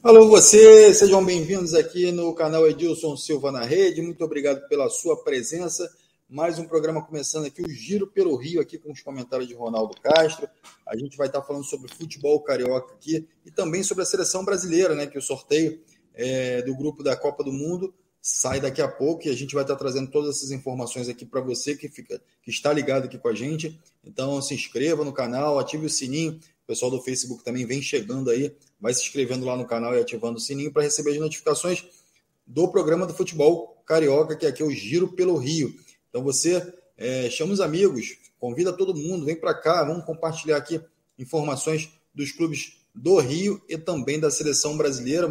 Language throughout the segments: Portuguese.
Alô, você, sejam bem-vindos aqui no canal Edilson Silva na Rede. Muito obrigado pela sua presença. Mais um programa começando aqui, o Giro pelo Rio, aqui com os comentários de Ronaldo Castro. A gente vai estar falando sobre futebol carioca aqui e também sobre a seleção brasileira, né? Que o sorteio é, do grupo da Copa do Mundo sai daqui a pouco e a gente vai estar trazendo todas essas informações aqui para você que fica que está ligado aqui com a gente. Então se inscreva no canal, ative o sininho. Pessoal do Facebook também vem chegando aí, vai se inscrevendo lá no canal e ativando o sininho para receber as notificações do programa do futebol carioca, que aqui é o Giro pelo Rio. Então você é, chama os amigos, convida todo mundo, vem para cá, vamos compartilhar aqui informações dos clubes do Rio e também da seleção brasileira.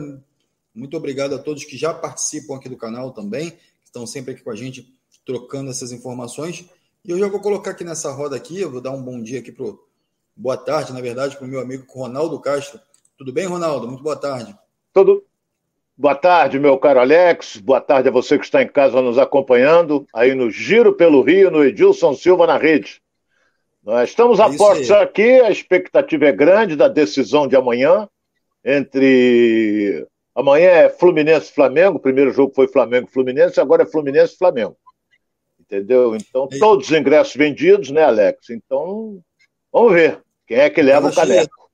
Muito obrigado a todos que já participam aqui do canal também, que estão sempre aqui com a gente trocando essas informações. E eu já vou colocar aqui nessa roda aqui, eu vou dar um bom dia aqui pro boa tarde, na verdade, para o meu amigo Ronaldo Castro. Tudo bem, Ronaldo? Muito boa tarde. Tudo. Boa tarde, meu caro Alex. Boa tarde a você que está em casa nos acompanhando, aí no Giro pelo Rio, no Edilson Silva na rede. Nós estamos é a postos aqui, a expectativa é grande da decisão de amanhã entre Amanhã é Fluminense Flamengo, o primeiro jogo foi Flamengo Fluminense, agora é Fluminense Flamengo. Entendeu? Então, e... todos os ingressos vendidos, né, Alex? Então, vamos ver quem é que leva Casa o caneco. Cheia.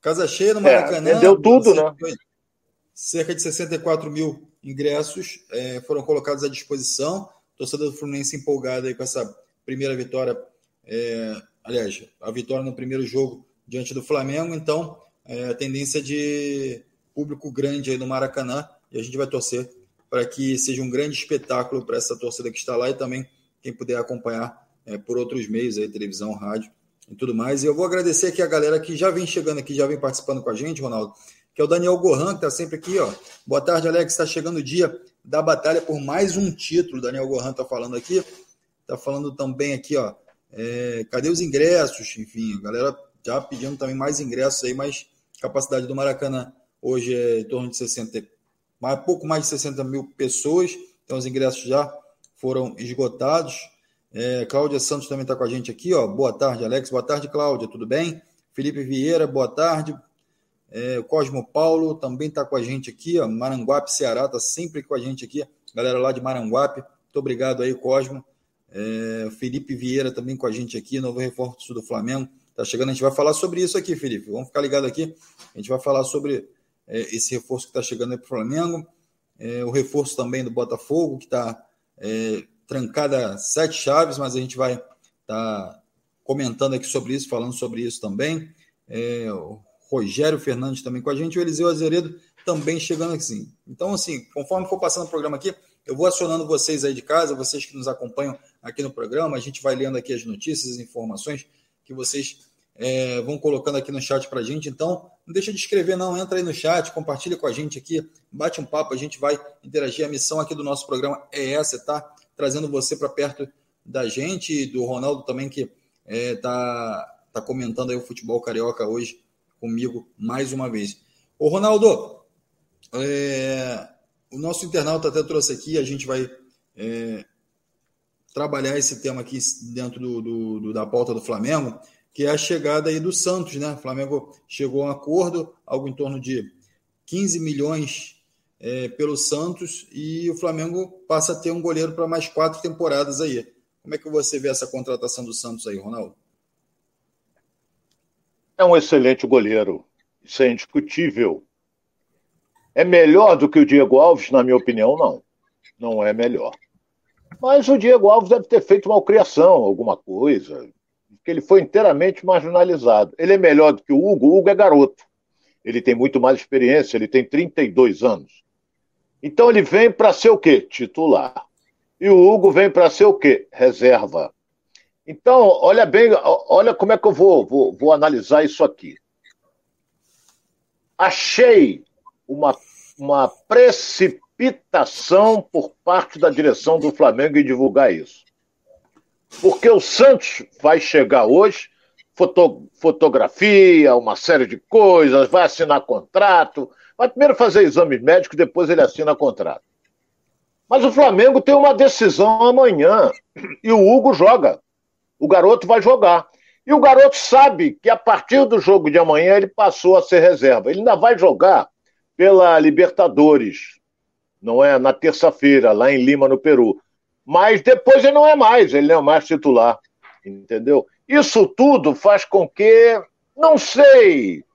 Casa cheia no Maracanã. É, vendeu tudo, né? Cerca de 64 mil ingressos é, foram colocados à disposição. Torcedor do Fluminense empolgado aí com essa primeira vitória. É, aliás, a vitória no primeiro jogo diante do Flamengo. Então, é, a tendência de público grande aí no Maracanã e a gente vai torcer para que seja um grande espetáculo para essa torcida que está lá e também quem puder acompanhar é, por outros meios, aí, televisão, rádio e tudo mais. E eu vou agradecer aqui a galera que já vem chegando aqui, já vem participando com a gente, Ronaldo, que é o Daniel Gohan, que está sempre aqui. Ó. Boa tarde, Alex. Está chegando o dia da batalha por mais um título. Daniel Gohan está falando aqui. Está falando também aqui, ó. É, cadê os ingressos? Enfim, a galera já pedindo também mais ingressos aí, mais capacidade do Maracanã Hoje é em torno de 60, mais, pouco mais de 60 mil pessoas. Então, os ingressos já foram esgotados. É, Cláudia Santos também está com a gente aqui. Ó. Boa tarde, Alex. Boa tarde, Cláudia. Tudo bem? Felipe Vieira, boa tarde. É, Cosmo Paulo também está com a gente aqui. Ó. Maranguape, Ceará, está sempre com a gente aqui. Galera lá de Maranguape. Muito obrigado aí, Cosmo. É, Felipe Vieira também com a gente aqui, novo reforço do Flamengo. Tá chegando, a gente vai falar sobre isso aqui, Felipe. Vamos ficar ligado aqui. A gente vai falar sobre é, esse reforço que está chegando aí para o Flamengo, é, o reforço também do Botafogo, que está é, trancada sete chaves, mas a gente vai estar tá comentando aqui sobre isso, falando sobre isso também. É, o Rogério Fernandes também com a gente, o Eliseu Azeredo também chegando aqui. Então, assim, conforme for passando o programa aqui, eu vou acionando vocês aí de casa, vocês que nos acompanham aqui no programa, a gente vai lendo aqui as notícias, as informações que vocês é, vão colocando aqui no chat para a gente. Então, não deixa de escrever, não. Entra aí no chat, compartilha com a gente aqui, bate um papo, a gente vai interagir. A missão aqui do nosso programa é essa, tá? Trazendo você para perto da gente do Ronaldo também, que é, tá, tá comentando aí o futebol carioca hoje comigo mais uma vez. Ô, Ronaldo, é, o nosso internauta até trouxe aqui, a gente vai é, trabalhar esse tema aqui dentro do, do, do, da pauta do Flamengo que é a chegada aí do Santos, né? O Flamengo chegou a um acordo, algo em torno de 15 milhões é, pelo Santos, e o Flamengo passa a ter um goleiro para mais quatro temporadas aí. Como é que você vê essa contratação do Santos aí, Ronaldo? É um excelente goleiro, isso é indiscutível. É melhor do que o Diego Alves, na minha opinião, não. Não é melhor. Mas o Diego Alves deve ter feito uma criação, alguma coisa, que ele foi inteiramente marginalizado. Ele é melhor do que o Hugo, o Hugo é garoto. Ele tem muito mais experiência, ele tem 32 anos. Então ele vem para ser o quê? Titular. E o Hugo vem para ser o quê? Reserva. Então, olha bem, olha como é que eu vou, vou, vou analisar isso aqui. Achei uma, uma precipitação por parte da direção do Flamengo em divulgar isso. Porque o Santos vai chegar hoje, foto, fotografia, uma série de coisas, vai assinar contrato, vai primeiro fazer exame médico, depois ele assina contrato. Mas o Flamengo tem uma decisão amanhã e o Hugo joga. O garoto vai jogar. E o garoto sabe que a partir do jogo de amanhã ele passou a ser reserva. Ele ainda vai jogar pela Libertadores, não é? Na terça-feira, lá em Lima, no Peru. Mas depois ele não é mais, ele não é mais titular, entendeu? Isso tudo faz com que, não sei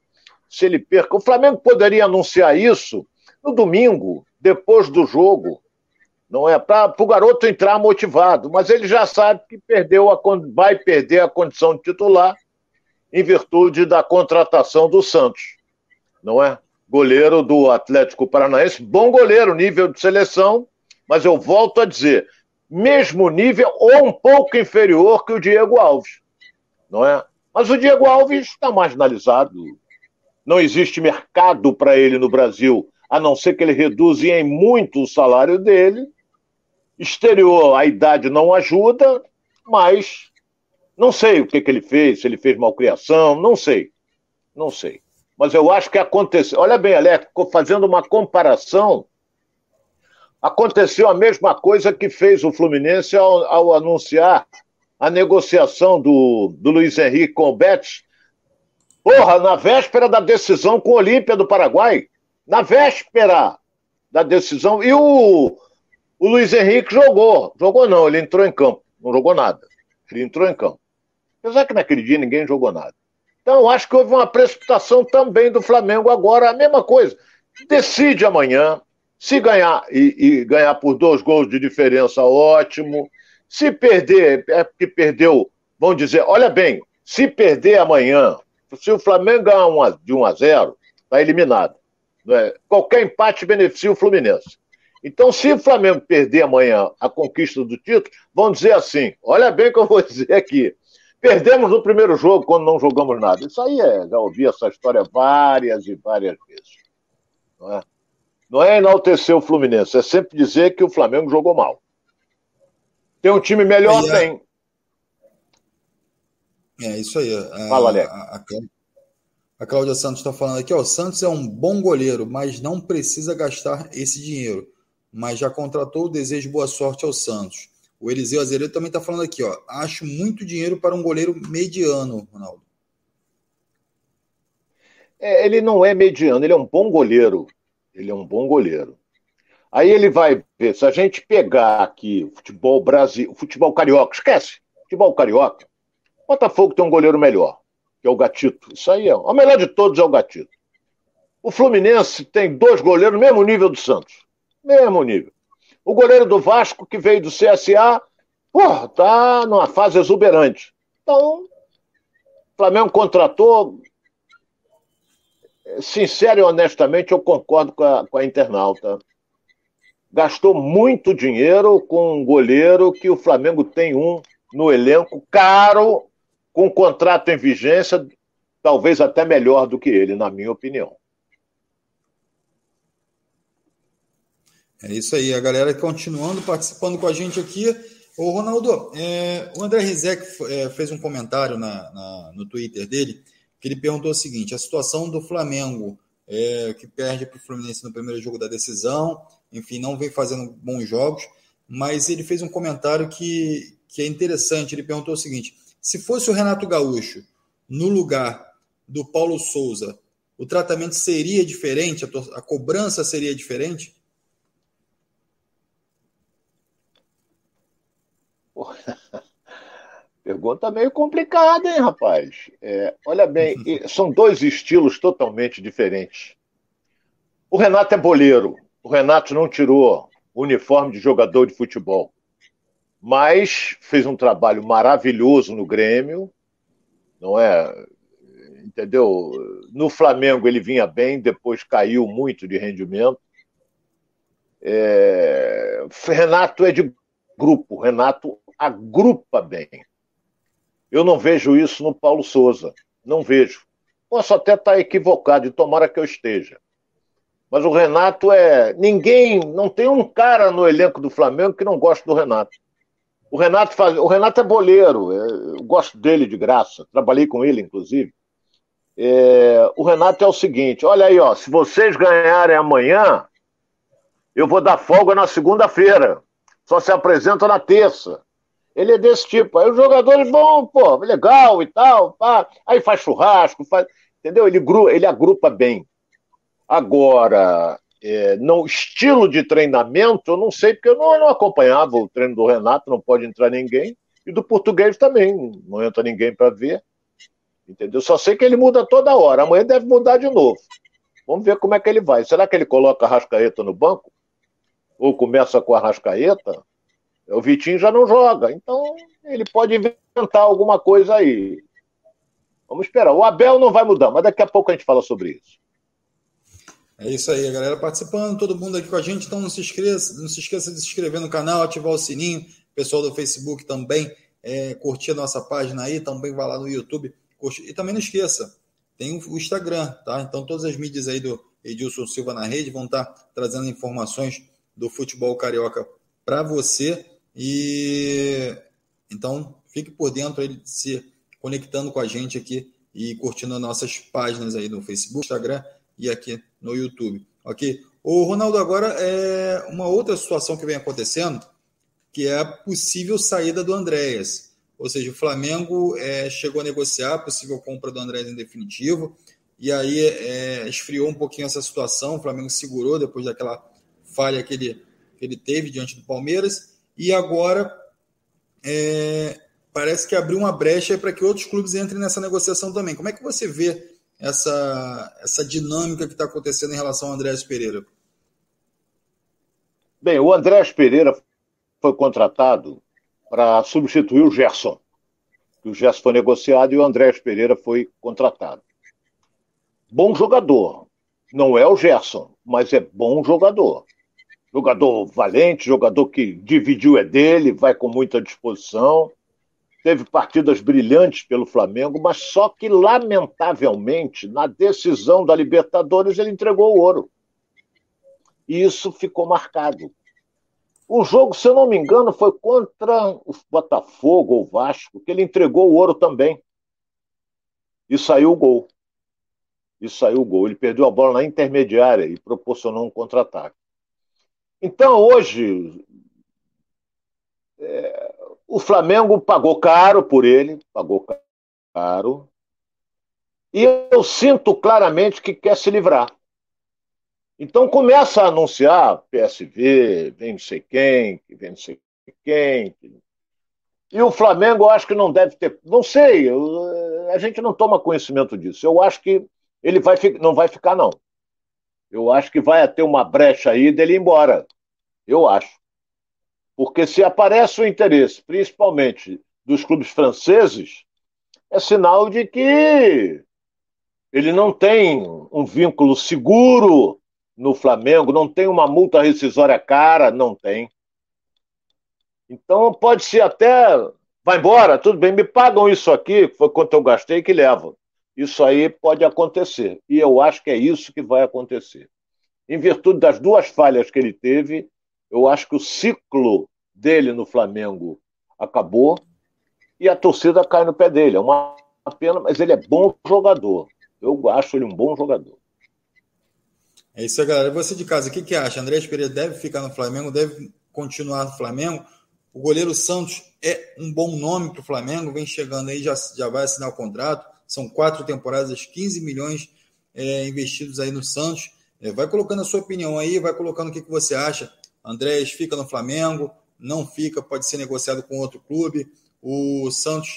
se ele perca. O Flamengo poderia anunciar isso no domingo, depois do jogo, não é? Para o garoto entrar motivado, mas ele já sabe que perdeu a, vai perder a condição de titular em virtude da contratação do Santos, não é? Goleiro do Atlético Paranaense, bom goleiro, nível de seleção, mas eu volto a dizer, mesmo nível ou um pouco inferior que o Diego Alves, não é? Mas o Diego Alves está marginalizado, não existe mercado para ele no Brasil, a não ser que ele reduza em muito o salário dele. Exterior, a idade não ajuda, mas não sei o que, que ele fez, se ele fez malcriação, não sei. Não sei. Mas eu acho que aconteceu. Olha bem, Alex, fazendo uma comparação, aconteceu a mesma coisa que fez o Fluminense ao, ao anunciar a negociação do, do Luiz Henrique com o Betis. Porra, na véspera da decisão com o Olímpia do Paraguai. Na véspera da decisão. E o, o Luiz Henrique jogou. Jogou não, ele entrou em campo. Não jogou nada. Ele entrou em campo. Apesar que naquele dia ninguém jogou nada. Então, acho que houve uma precipitação também do Flamengo agora, a mesma coisa. Decide amanhã. Se ganhar e, e ganhar por dois gols de diferença, ótimo. Se perder, é porque perdeu, vamos dizer, olha bem, se perder amanhã, se o Flamengo ganhar uma, de 1 a 0, está eliminado. É? Qualquer empate beneficia o Fluminense. Então, se o Flamengo perder amanhã a conquista do título, vão dizer assim: olha bem o que eu vou dizer aqui. Perdemos no primeiro jogo quando não jogamos nada. Isso aí é, já ouvi essa história várias e várias vezes. Não é, não é enaltecer o Fluminense, é sempre dizer que o Flamengo jogou mal. Tem um time melhor? É, tem. É isso aí. A, Fala, Alex. A, a, a Cláudia Santos está falando aqui, ó, o Santos é um bom goleiro, mas não precisa gastar esse dinheiro. Mas já contratou o desejo boa sorte ao Santos. O Eliseu Azeredo também está falando aqui, ó. Acho muito dinheiro para um goleiro mediano, Ronaldo. É, ele não é mediano, ele é um bom goleiro. Ele é um bom goleiro. Aí ele vai ver, se a gente pegar aqui o futebol Brasil, futebol carioca, esquece, futebol carioca, Botafogo tem um goleiro melhor, que é o Gatito. Isso aí é, o melhor de todos é o Gatito. O Fluminense tem dois goleiros, mesmo nível do Santos. Mesmo nível. O goleiro do Vasco, que veio do CSA, porra, tá numa fase exuberante. Então, o Flamengo contratou. Sincero e honestamente, eu concordo com a, com a internauta. Gastou muito dinheiro com um goleiro que o Flamengo tem um no elenco, caro, com contrato em vigência, talvez até melhor do que ele, na minha opinião. É isso aí, a galera continuando participando com a gente aqui. Ô, Ronaldo, é, o André Rizek é, fez um comentário na, na, no Twitter dele, que ele perguntou o seguinte: a situação do Flamengo, é, que perde para o Fluminense no primeiro jogo da decisão, enfim, não vem fazendo bons jogos, mas ele fez um comentário que, que é interessante. Ele perguntou o seguinte: se fosse o Renato Gaúcho no lugar do Paulo Souza, o tratamento seria diferente, a, a cobrança seria diferente? Pergunta meio complicada, hein, rapaz? É, olha bem, são dois estilos totalmente diferentes. O Renato é boleiro. O Renato não tirou o uniforme de jogador de futebol, mas fez um trabalho maravilhoso no Grêmio, não é? Entendeu? No Flamengo ele vinha bem, depois caiu muito de rendimento. É... Renato é de grupo. Renato agrupa bem. Eu não vejo isso no Paulo Souza. Não vejo. Posso até estar equivocado e tomara que eu esteja. Mas o Renato é. Ninguém. Não tem um cara no elenco do Flamengo que não gosta do Renato. O Renato faz. O Renato é boleiro. É, eu gosto dele de graça. Trabalhei com ele, inclusive. É... O Renato é o seguinte: olha aí, ó. Se vocês ganharem amanhã, eu vou dar folga na segunda-feira. Só se apresenta na terça. Ele é desse tipo. Aí os jogadores vão, pô, legal e tal, pá. aí faz churrasco, faz, entendeu? Ele, gru, ele agrupa bem. Agora, é, no estilo de treinamento, eu não sei, porque eu não, eu não, acompanhava o treino do Renato, não pode entrar ninguém, e do português também, não entra ninguém para ver. Entendeu? Só sei que ele muda toda hora. Amanhã deve mudar de novo. Vamos ver como é que ele vai. Será que ele coloca a Rascaeta no banco? Ou começa com a Rascaeta? O Vitinho já não joga. Então, ele pode inventar alguma coisa aí. Vamos esperar. O Abel não vai mudar, mas daqui a pouco a gente fala sobre isso. É isso aí, a galera participando, todo mundo aqui com a gente. Então não se esqueça, não se esqueça de se inscrever no canal, ativar o sininho. Pessoal do Facebook também é, curtir a nossa página aí, também vai lá no YouTube. E também não esqueça, tem o Instagram, tá? Então todas as mídias aí do Edilson Silva na rede vão estar trazendo informações do futebol carioca para você. E então fique por dentro aí, se conectando com a gente aqui e curtindo as nossas páginas aí no Facebook, Instagram e aqui no YouTube, ok? O Ronaldo, agora é uma outra situação que vem acontecendo, que é a possível saída do Andréas. Ou seja, o Flamengo é, chegou a negociar a possível compra do Andréas em definitivo, e aí é, esfriou um pouquinho essa situação. O Flamengo segurou depois daquela falha que ele, que ele teve diante do Palmeiras, e agora é, parece que abriu uma brecha para que outros clubes entrem nessa negociação também. Como é que você vê essa, essa dinâmica que está acontecendo em relação ao Andrés Pereira? Bem, o Andrés Pereira foi contratado para substituir o Gerson. O Gerson foi negociado e o Andrés Pereira foi contratado. Bom jogador. Não é o Gerson, mas é bom jogador. Jogador valente, jogador que dividiu é dele, vai com muita disposição teve partidas brilhantes pelo Flamengo, mas só que, lamentavelmente, na decisão da Libertadores, ele entregou o ouro. E isso ficou marcado. O jogo, se eu não me engano, foi contra o Botafogo ou Vasco, que ele entregou o ouro também. E saiu o gol. E saiu o gol. Ele perdeu a bola na intermediária e proporcionou um contra-ataque. Então, hoje, é, o Flamengo pagou caro por ele, pagou caro. E eu sinto claramente que quer se livrar. Então começa a anunciar PSV, vem não sei quem, vem não sei quem. E o Flamengo eu acho que não deve ter. Não sei, eu, a gente não toma conhecimento disso. Eu acho que ele vai, não vai ficar, não. Eu acho que vai ter uma brecha aí dele ir embora. Eu acho. Porque se aparece o interesse, principalmente dos clubes franceses, é sinal de que ele não tem um vínculo seguro no Flamengo, não tem uma multa rescisória cara, não tem. Então pode ser até, vai embora, tudo bem, me pagam isso aqui, foi quanto eu gastei que leva. Isso aí pode acontecer. E eu acho que é isso que vai acontecer. Em virtude das duas falhas que ele teve, eu acho que o ciclo dele no Flamengo acabou e a torcida cai no pé dele. É uma pena, mas ele é bom jogador. Eu acho ele um bom jogador. É isso aí, galera. Você de casa, o que, que acha? André Pereira deve ficar no Flamengo, deve continuar no Flamengo. O goleiro Santos é um bom nome para o Flamengo, vem chegando aí, já, já vai assinar o contrato. São quatro temporadas, 15 milhões é, investidos aí no Santos. É, vai colocando a sua opinião aí, vai colocando o que, que você acha. Andrés fica no Flamengo, não fica, pode ser negociado com outro clube. O Santos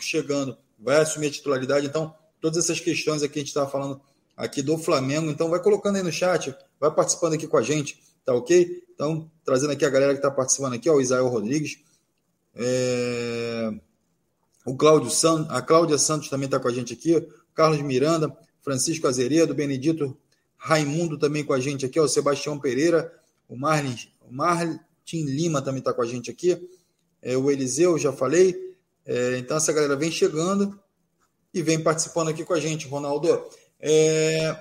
chegando vai assumir a titularidade. Então, todas essas questões aqui a gente estava falando aqui do Flamengo. Então, vai colocando aí no chat, vai participando aqui com a gente, tá ok? Então, trazendo aqui a galera que está participando aqui, ó, o Isael Rodrigues. É... O Cláudio Santos, a Cláudia Santos também está com a gente aqui. Carlos Miranda, Francisco Azeredo, Benedito Raimundo também com a gente aqui, ó, o Sebastião Pereira, o Marlin, o Tim Lima também está com a gente aqui. É, o Eliseu, já falei. É, então, essa galera vem chegando e vem participando aqui com a gente, Ronaldo. É,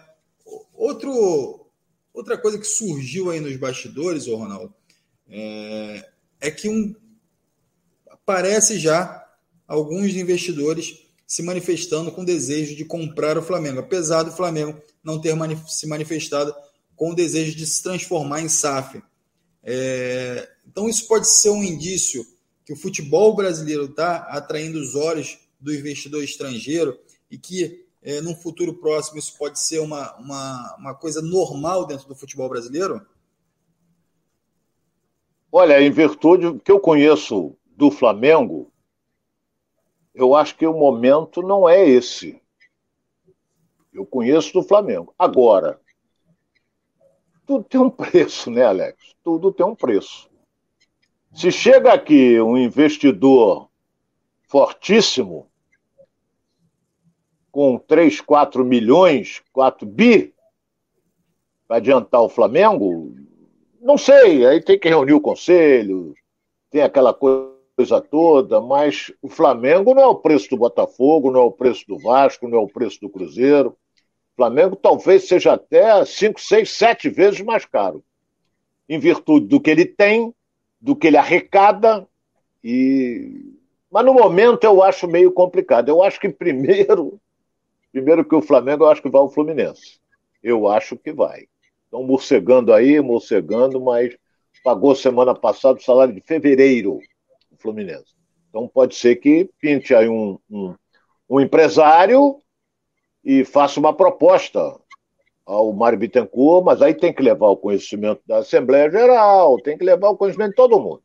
outro, outra coisa que surgiu aí nos bastidores, ô Ronaldo, é, é que um, parece já alguns investidores se manifestando com desejo de comprar o Flamengo, apesar do Flamengo não ter se manifestado com o desejo de se transformar em SAF. É, então, isso pode ser um indício que o futebol brasileiro está atraindo os olhos do investidor estrangeiro e que é, num futuro próximo, isso pode ser uma, uma, uma coisa normal dentro do futebol brasileiro? Olha, em virtude que eu conheço do Flamengo, eu acho que o momento não é esse. Eu conheço do Flamengo. Agora, tudo tem um preço, né, Alex? Tudo tem um preço. Se chega aqui um investidor fortíssimo, com 3, 4 milhões, 4 bi, para adiantar o Flamengo, não sei, aí tem que reunir o conselho, tem aquela coisa toda, mas o Flamengo não é o preço do Botafogo, não é o preço do Vasco, não é o preço do Cruzeiro. Flamengo talvez seja até 5, 6, 7 vezes mais caro, em virtude do que ele tem, do que ele arrecada, e... mas no momento eu acho meio complicado. Eu acho que primeiro, primeiro que o Flamengo, eu acho que vai o Fluminense. Eu acho que vai. Estão morcegando aí, morcegando, mas pagou semana passada o salário de fevereiro, o Fluminense. Então pode ser que pinte aí um, um, um empresário e faça uma proposta ao Mário Bittencourt, mas aí tem que levar o conhecimento da Assembleia Geral, tem que levar o conhecimento de todo mundo.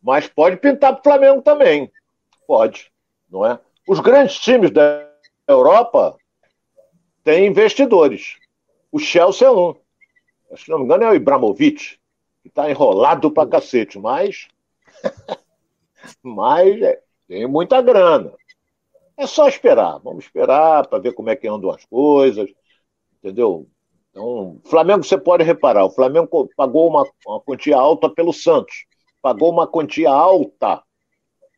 Mas pode pintar para o Flamengo também. Pode, não é? Os grandes times da Europa têm investidores. O Chelsea é um. Se não me engano, é o Ibrahimovic, que está enrolado pra cacete, mas. mas é, tem muita grana. É só esperar. Vamos esperar para ver como é que andam as coisas. Entendeu? Então, Flamengo, você pode reparar, o Flamengo pagou uma, uma quantia alta pelo Santos, pagou uma quantia alta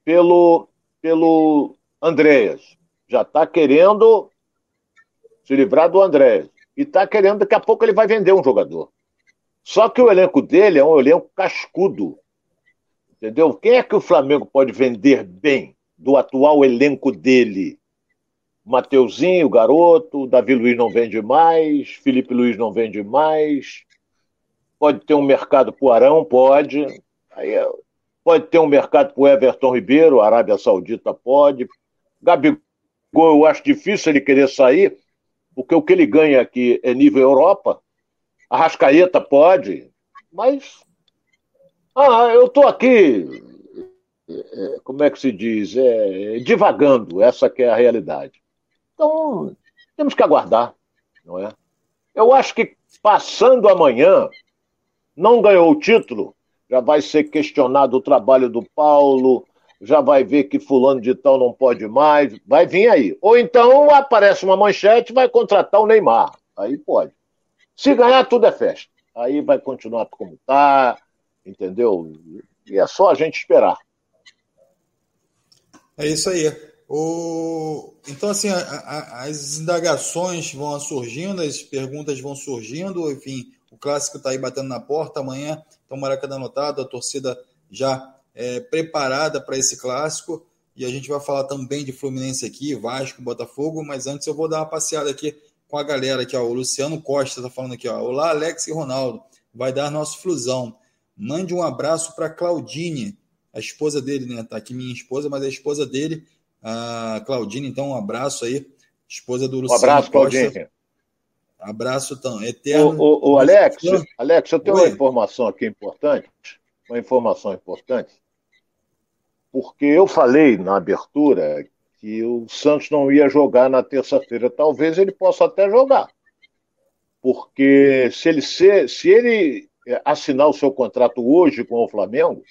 pelo, pelo Andréas. Já está querendo se livrar do Andréas e está querendo, daqui a pouco ele vai vender um jogador. Só que o elenco dele é um elenco cascudo. Entendeu? Quem é que o Flamengo pode vender bem do atual elenco dele? Mateuzinho, garoto, Davi Luiz não vende mais, Felipe Luiz não vende mais. Pode ter um mercado para o Arão? Pode. Pode ter um mercado para o Everton Ribeiro, Arábia Saudita pode. Gabigol, eu acho difícil ele querer sair, porque o que ele ganha aqui é nível Europa. A Rascaeta pode, mas. Ah, eu estou aqui. É, como é que se diz? É, divagando, essa que é a realidade. Então, temos que aguardar, não é? Eu acho que passando amanhã, não ganhou o título, já vai ser questionado o trabalho do Paulo, já vai ver que fulano de tal não pode mais, vai vir aí. Ou então aparece uma manchete vai contratar o Neymar. Aí pode. Se ganhar, tudo é festa. Aí vai continuar como está, entendeu? E é só a gente esperar. É isso aí. O... Então, assim, a, a, as indagações vão surgindo, as perguntas vão surgindo, enfim, o clássico está aí batendo na porta amanhã, então Maracanã anotado, a torcida já é, preparada para esse clássico. E a gente vai falar também de Fluminense aqui, Vasco, Botafogo, mas antes eu vou dar uma passeada aqui com a galera aqui, ó. O Luciano Costa está falando aqui, ó. Olá, Alex e Ronaldo. Vai dar nosso flusão. Mande um abraço para Claudine, a esposa dele, né? Tá aqui minha esposa, mas a esposa dele, a Claudine, então um abraço aí, esposa do Luciano. Um abraço, Costa. Claudine. Abraço tão eterno. O, o, o Alex, Alex, eu tenho Oi. uma informação aqui importante, uma informação importante porque eu falei na abertura que o Santos não ia jogar na terça-feira. Talvez ele possa até jogar. Porque se ele, ser, se ele assinar o seu contrato hoje com o Flamengo,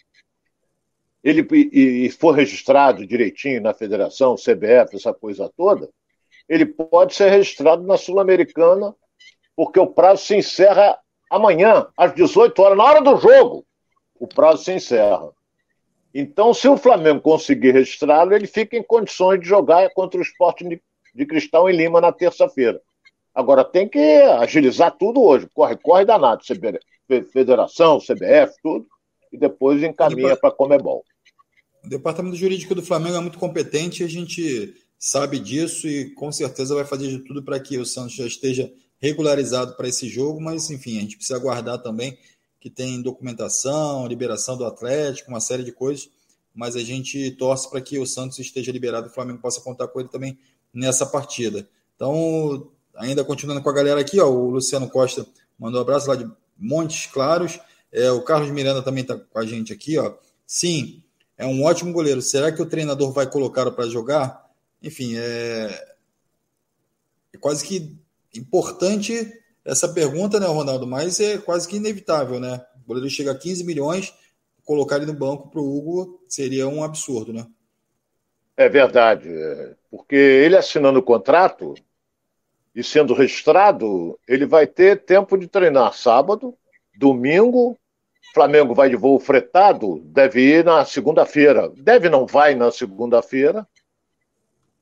ele e, e for registrado direitinho na federação, CBF, essa coisa toda, ele pode ser registrado na Sul-Americana, porque o prazo se encerra amanhã, às 18 horas, na hora do jogo. O prazo se encerra. Então, se o Flamengo conseguir registrá-lo, ele fica em condições de jogar contra o esporte de Cristal em Lima na terça-feira. Agora, tem que agilizar tudo hoje. Corre, corre danado. Federação, CBF, tudo. E depois encaminha para a Comebol. O departamento jurídico do Flamengo é muito competente, a gente sabe disso e com certeza vai fazer de tudo para que o Santos já esteja regularizado para esse jogo, mas enfim, a gente precisa aguardar também que tem documentação, liberação do Atlético, uma série de coisas, mas a gente torce para que o Santos esteja liberado e o Flamengo possa contar com ele também nessa partida. Então, ainda continuando com a galera aqui, ó, o Luciano Costa mandou um abraço lá de Montes Claros. É, o Carlos Miranda também está com a gente aqui, ó. Sim, é um ótimo goleiro. Será que o treinador vai colocá-lo para jogar? Enfim, é... é quase que importante essa pergunta, né, Ronaldo? Mas é quase que inevitável, né? O goleiro chega a 15 milhões, colocar ele no banco para o Hugo seria um absurdo, né? É verdade, porque ele assinando o contrato e sendo registrado, ele vai ter tempo de treinar sábado, domingo. Flamengo vai de voo fretado, deve ir na segunda-feira. Deve não vai na segunda-feira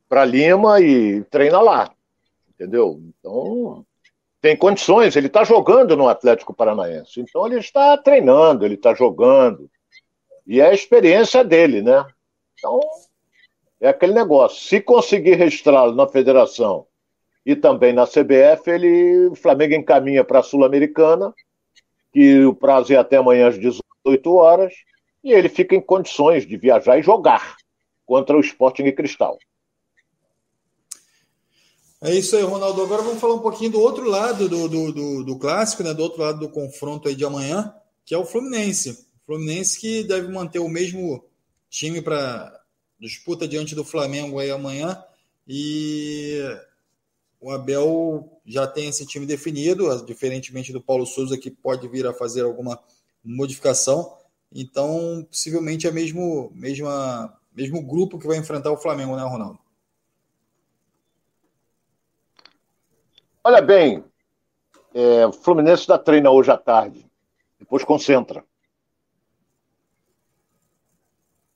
para Lima e treina lá. Entendeu? Então, tem condições, ele está jogando no Atlético Paranaense. Então ele está treinando, ele está jogando. E é a experiência dele, né? Então, é aquele negócio. Se conseguir registrá-lo na federação e também na CBF, ele, o Flamengo encaminha para a Sul-Americana, que o prazo é até amanhã às 18 horas, e ele fica em condições de viajar e jogar contra o Sporting Cristal. É isso aí, Ronaldo. Agora vamos falar um pouquinho do outro lado do, do, do, do clássico, né? do outro lado do confronto aí de amanhã, que é o Fluminense. O Fluminense que deve manter o mesmo time para disputa diante do Flamengo aí amanhã. E o Abel já tem esse time definido, diferentemente do Paulo Souza, que pode vir a fazer alguma modificação. Então, possivelmente é mesmo, mesma, mesmo grupo que vai enfrentar o Flamengo, né, Ronaldo? Olha bem, é, o Fluminense dá treino hoje à tarde, depois concentra.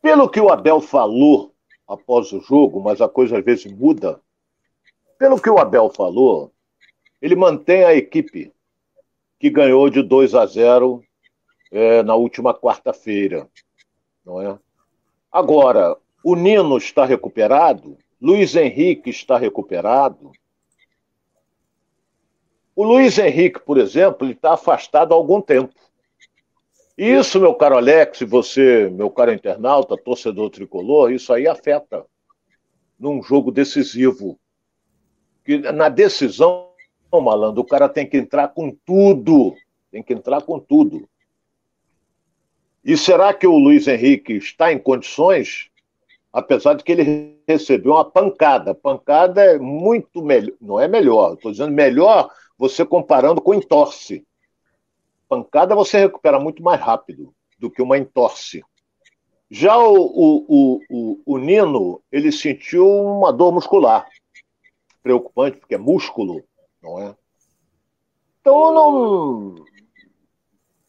Pelo que o Abel falou após o jogo, mas a coisa às vezes muda. Pelo que o Abel falou, ele mantém a equipe que ganhou de 2 a 0 é, na última quarta-feira, não é? Agora, o Nino está recuperado, Luiz Henrique está recuperado. O Luiz Henrique, por exemplo, ele está afastado há algum tempo. Isso, meu caro Alex, você, meu caro internauta, torcedor tricolor, isso aí afeta num jogo decisivo. Que na decisão, malandro, o cara tem que entrar com tudo. Tem que entrar com tudo. E será que o Luiz Henrique está em condições? Apesar de que ele recebeu uma pancada. Pancada é muito melhor, não é melhor, estou dizendo melhor você comparando com entorse pancada você recupera muito mais rápido do que uma entorse. Já o, o, o, o, Nino, ele sentiu uma dor muscular. Preocupante, porque é músculo, não é? Então eu não,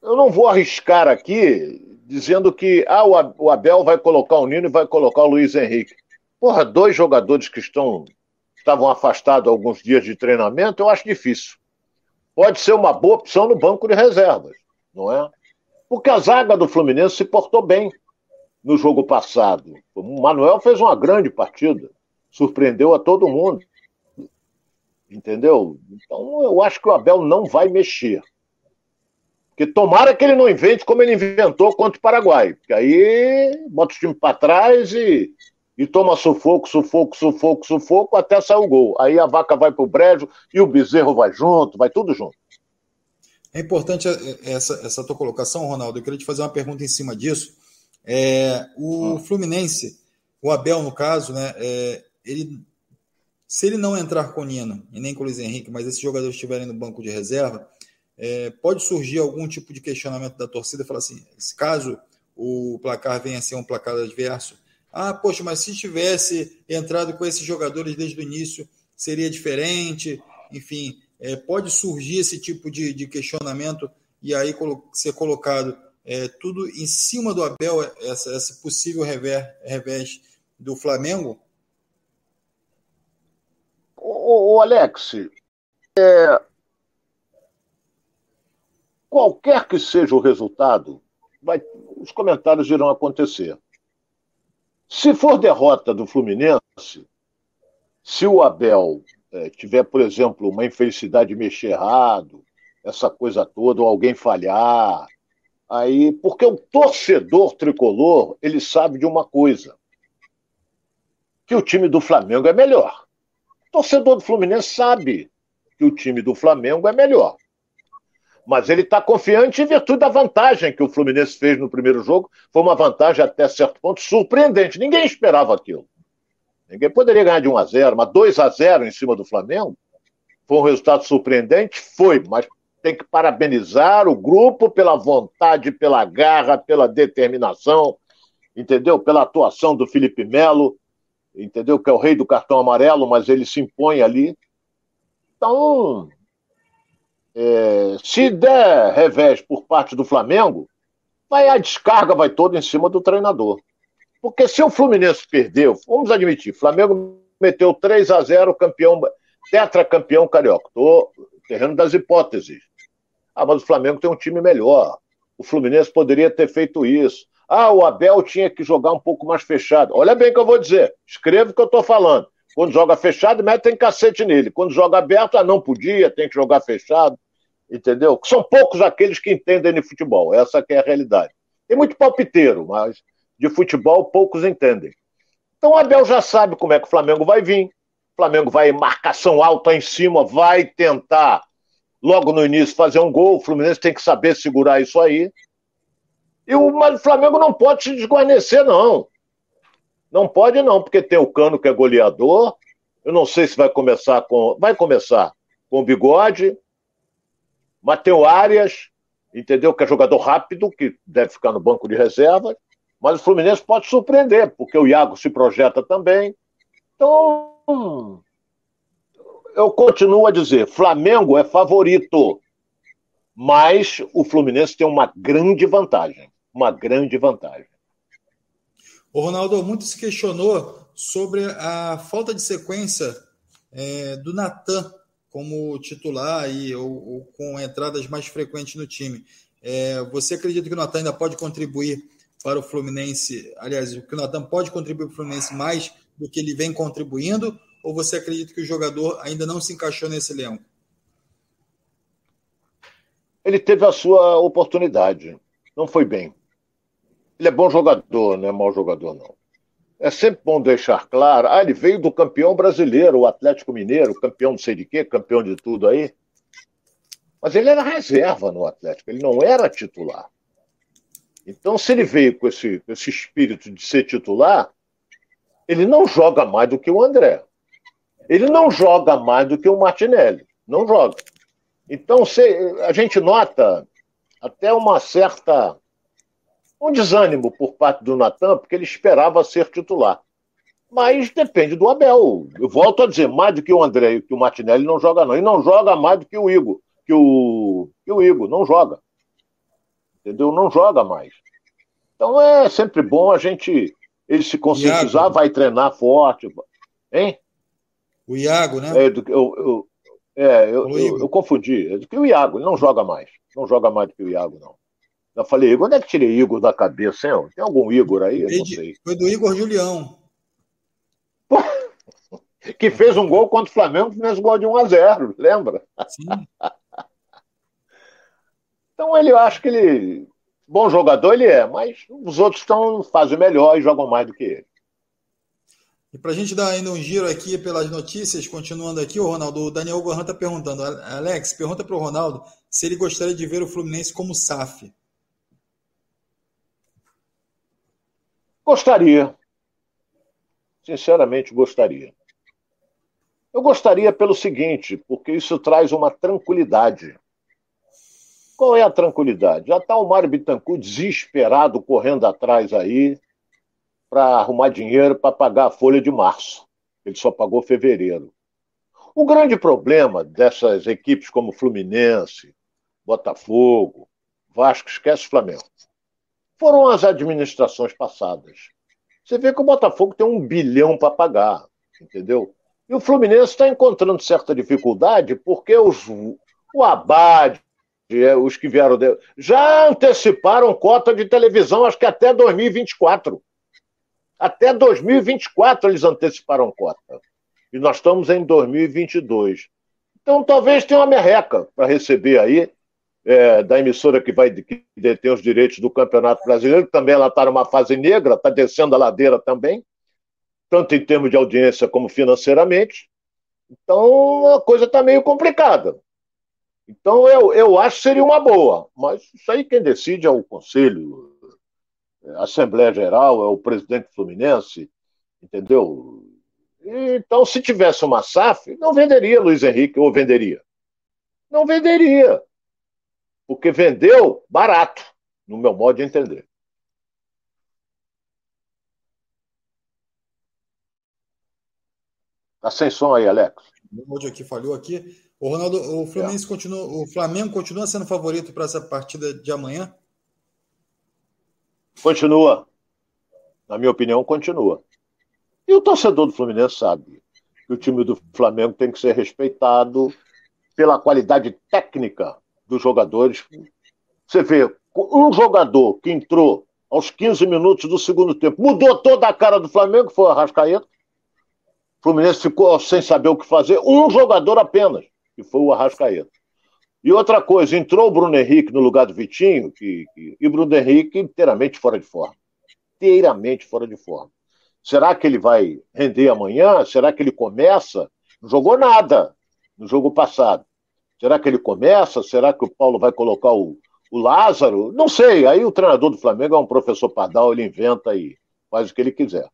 eu não vou arriscar aqui dizendo que ah, o Abel vai colocar o Nino e vai colocar o Luiz Henrique. Porra, dois jogadores que estão estavam afastados alguns dias de treinamento, eu acho difícil pode ser uma boa opção no banco de reservas, não é? Porque a zaga do Fluminense se portou bem no jogo passado. O Manuel fez uma grande partida, surpreendeu a todo mundo. Entendeu? Então eu acho que o Abel não vai mexer. Porque tomara que ele não invente como ele inventou contra o Paraguai. Porque aí bota o time para trás e e toma sufoco, sufoco, sufoco, sufoco, até sair o gol. Aí a vaca vai pro brejo e o bezerro vai junto, vai tudo junto. É importante essa, essa tua colocação, Ronaldo. Eu queria te fazer uma pergunta em cima disso. É, o hum. Fluminense, o Abel, no caso, né, é, ele, se ele não entrar com o Nino e nem com o Luiz Henrique, mas esses jogadores estiverem no banco de reserva, é, pode surgir algum tipo de questionamento da torcida, falar assim, caso o placar venha a ser um placar adverso, ah, poxa, mas se tivesse entrado com esses jogadores desde o início, seria diferente. Enfim, é, pode surgir esse tipo de, de, questionamento e aí ser colocado é, tudo em cima do Abel, essa, esse possível revés do Flamengo? O, o Alex, é, qualquer que seja o resultado, vai, os comentários irão acontecer. Se for derrota do Fluminense, se o Abel é, tiver, por exemplo, uma infelicidade de mexer errado, essa coisa toda, ou alguém falhar, aí, porque o torcedor tricolor, ele sabe de uma coisa, que o time do Flamengo é melhor. O torcedor do Fluminense sabe que o time do Flamengo é melhor. Mas ele está confiante em virtude da vantagem que o Fluminense fez no primeiro jogo. Foi uma vantagem até certo ponto surpreendente. Ninguém esperava aquilo. Ninguém poderia ganhar de 1 a 0, mas 2 a 0 em cima do Flamengo foi um resultado surpreendente? Foi, mas tem que parabenizar o grupo pela vontade, pela garra, pela determinação, entendeu? Pela atuação do Felipe Melo, entendeu? Que é o rei do cartão amarelo, mas ele se impõe ali. Então, é, se der revés por parte do Flamengo, vai a descarga vai toda em cima do treinador. Porque se o Fluminense perdeu, vamos admitir, Flamengo meteu 3 a 0 campeão, tetracampeão carioca. Estou terreno das hipóteses. Ah, mas o Flamengo tem um time melhor. O Fluminense poderia ter feito isso. Ah, o Abel tinha que jogar um pouco mais fechado. Olha bem o que eu vou dizer. Escreva o que eu estou falando. Quando joga fechado, metem cacete nele. Quando joga aberto, ah, não podia, tem que jogar fechado. Entendeu? São poucos aqueles que entendem de futebol. Essa é a realidade. Tem muito palpiteiro, mas de futebol poucos entendem. Então o Abel já sabe como é que o Flamengo vai vir. O Flamengo vai marcação alta em cima, vai tentar logo no início fazer um gol. O Fluminense tem que saber segurar isso aí. E o, mas o Flamengo não pode se desguarnecer, não. Não pode, não, porque tem o Cano que é goleador. Eu não sei se vai começar com. Vai começar com o bigode. Mateu Arias, entendeu? Que é jogador rápido, que deve ficar no banco de reserva. Mas o Fluminense pode surpreender, porque o Iago se projeta também. Então, eu continuo a dizer: Flamengo é favorito, mas o Fluminense tem uma grande vantagem uma grande vantagem. O Ronaldo, muito se questionou sobre a falta de sequência é, do Natan como titular e ou, ou, com entradas mais frequentes no time. É, você acredita que o Natan ainda pode contribuir para o Fluminense? Aliás, que o Natan pode contribuir para o Fluminense mais do que ele vem contribuindo? Ou você acredita que o jogador ainda não se encaixou nesse elenco? Ele teve a sua oportunidade. Não foi bem. Ele é bom jogador, não é mau jogador, não. É sempre bom deixar claro. Ah, ele veio do campeão brasileiro, o Atlético Mineiro, campeão não sei de quê, campeão de tudo aí. Mas ele era reserva no Atlético, ele não era titular. Então, se ele veio com esse, esse espírito de ser titular, ele não joga mais do que o André. Ele não joga mais do que o Martinelli. Não joga. Então, se, a gente nota até uma certa um desânimo por parte do Natan, porque ele esperava ser titular. Mas depende do Abel. Eu volto a dizer, mais do que o André que o Martinelli não joga, não. E não joga mais do que o Igor. Que o, que o Igor, não joga. Entendeu? Não joga mais. Então é sempre bom a gente ele se conscientizar, Iago. vai treinar forte. Hein? O Iago, né? É, do, eu, eu, é, eu, eu, eu, confundi. É do que o Iago, ele não joga mais. Não joga mais do que o Iago, não. Eu falei, onde é que tirei Igor da cabeça, hein? Tem algum Igor aí? Eu não sei. Foi do Igor Julião. que fez um gol contra o Flamengo, fez um gol de 1 a 0 lembra? Sim. então ele, eu acho que ele. Bom jogador ele é, mas os outros estão, fazem melhor e jogam mais do que ele. E para a gente dar ainda um giro aqui pelas notícias, continuando aqui, o Ronaldo, o Daniel Gohan está perguntando. Alex, pergunta para o Ronaldo se ele gostaria de ver o Fluminense como SAF. Gostaria. Sinceramente, gostaria. Eu gostaria pelo seguinte, porque isso traz uma tranquilidade. Qual é a tranquilidade? Já está o Mário Bittencourt desesperado, correndo atrás aí, para arrumar dinheiro para pagar a folha de março. Ele só pagou fevereiro. O grande problema dessas equipes como Fluminense, Botafogo, Vasco, esquece o Flamengo foram as administrações passadas. Você vê que o Botafogo tem um bilhão para pagar, entendeu? E o Fluminense está encontrando certa dificuldade porque os, o Abad, é, os que vieram de, já anteciparam cota de televisão, acho que até 2024. Até 2024 eles anteciparam cota. E nós estamos em 2022. Então talvez tenha uma merreca para receber aí é, da emissora que vai que detém os direitos do Campeonato Brasileiro, também ela está numa fase negra, está descendo a ladeira também, tanto em termos de audiência como financeiramente. Então a coisa está meio complicada. Então eu, eu acho que seria uma boa, mas isso aí quem decide é o Conselho, é a Assembleia Geral, é o presidente Fluminense, entendeu? Então, se tivesse uma SAF, não venderia Luiz Henrique, ou venderia? Não venderia. Porque vendeu barato, no meu modo de entender. Tá sem som aí, Alex. O áudio aqui falhou aqui. O Ronaldo, o Fluminense é. continua, o Flamengo continua sendo favorito para essa partida de amanhã? Continua. Na minha opinião, continua. E o torcedor do Fluminense sabe que o time do Flamengo tem que ser respeitado pela qualidade técnica dos jogadores. Você vê, um jogador que entrou aos 15 minutos do segundo tempo mudou toda a cara do Flamengo, foi o Arrascaeta. O Fluminense ficou sem saber o que fazer. Um jogador apenas, que foi o Arrascaeta. E outra coisa, entrou o Bruno Henrique no lugar do Vitinho, que, que, e o Bruno Henrique inteiramente fora de forma. Inteiramente fora de forma. Será que ele vai render amanhã? Será que ele começa? Não jogou nada no jogo passado. Será que ele começa? Será que o Paulo vai colocar o, o Lázaro? Não sei. Aí o treinador do Flamengo é um professor Pardal, ele inventa e faz o que ele quiser.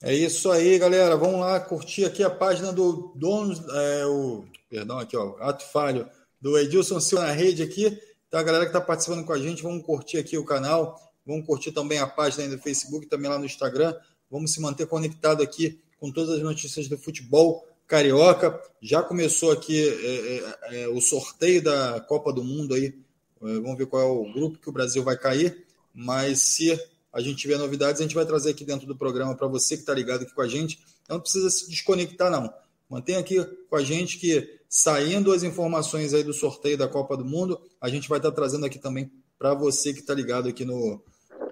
É isso aí, galera. Vamos lá curtir aqui a página do dono, é, o, perdão, aqui, ó, ato falho, do Edilson Silva na rede aqui. Tá, a galera que está participando com a gente, vamos curtir aqui o canal, vamos curtir também a página aí do Facebook, também lá no Instagram. Vamos se manter conectado aqui com todas as notícias do futebol carioca. Já começou aqui é, é, é o sorteio da Copa do Mundo aí. É, vamos ver qual é o grupo que o Brasil vai cair. Mas se a gente tiver novidades, a gente vai trazer aqui dentro do programa para você que está ligado aqui com a gente. Não precisa se desconectar, não. Mantenha aqui com a gente que, saindo as informações aí do sorteio da Copa do Mundo, a gente vai estar tá trazendo aqui também para você que está ligado aqui no,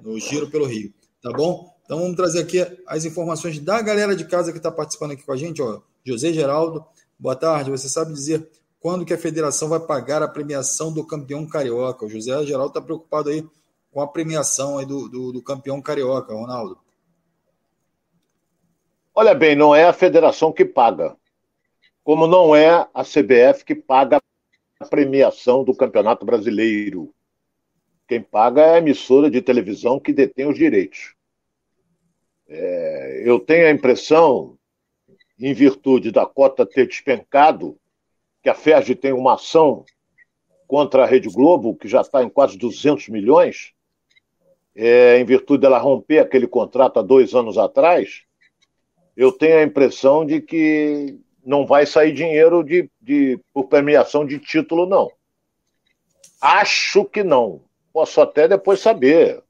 no Giro pelo Rio. Tá bom? Então, vamos trazer aqui as informações da galera de casa que está participando aqui com a gente. Ó, José Geraldo, boa tarde. Você sabe dizer quando que a federação vai pagar a premiação do campeão carioca? O José Geraldo está preocupado aí com a premiação aí do, do, do campeão carioca, Ronaldo? Olha bem, não é a federação que paga, como não é a CBF que paga a premiação do Campeonato Brasileiro. Quem paga é a emissora de televisão que detém os direitos. É, eu tenho a impressão, em virtude da cota ter despencado, que a FERJ tem uma ação contra a Rede Globo, que já está em quase 200 milhões, é, em virtude dela romper aquele contrato há dois anos atrás, eu tenho a impressão de que não vai sair dinheiro de, de, por premiação de título, não. Acho que não. Posso até depois saber.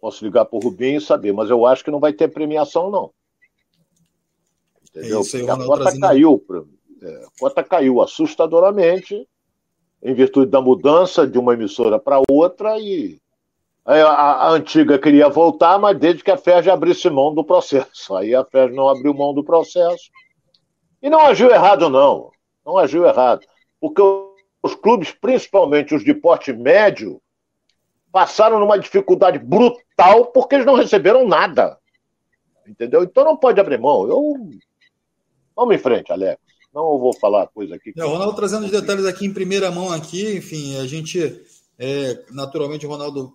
Posso ligar para o Rubinho e saber, mas eu acho que não vai ter premiação, não. Entendeu? É aí, a cota caiu. É, a cota caiu assustadoramente em virtude da mudança de uma emissora para outra e a, a, antiga queria voltar, mas desde que a FERJ abrisse mão do processo. Aí a FERJ não abriu mão do processo. E não agiu errado, não. Não agiu errado. Porque os clubes, principalmente os de porte médio, passaram numa dificuldade brutal porque eles não receberam nada. Entendeu? Então não pode abrir mão. Eu... Vamos em frente, Alex. Não vou falar coisa aqui. É, o Ronaldo trazendo os detalhes aqui em primeira mão aqui, enfim, a gente, é, naturalmente, o Ronaldo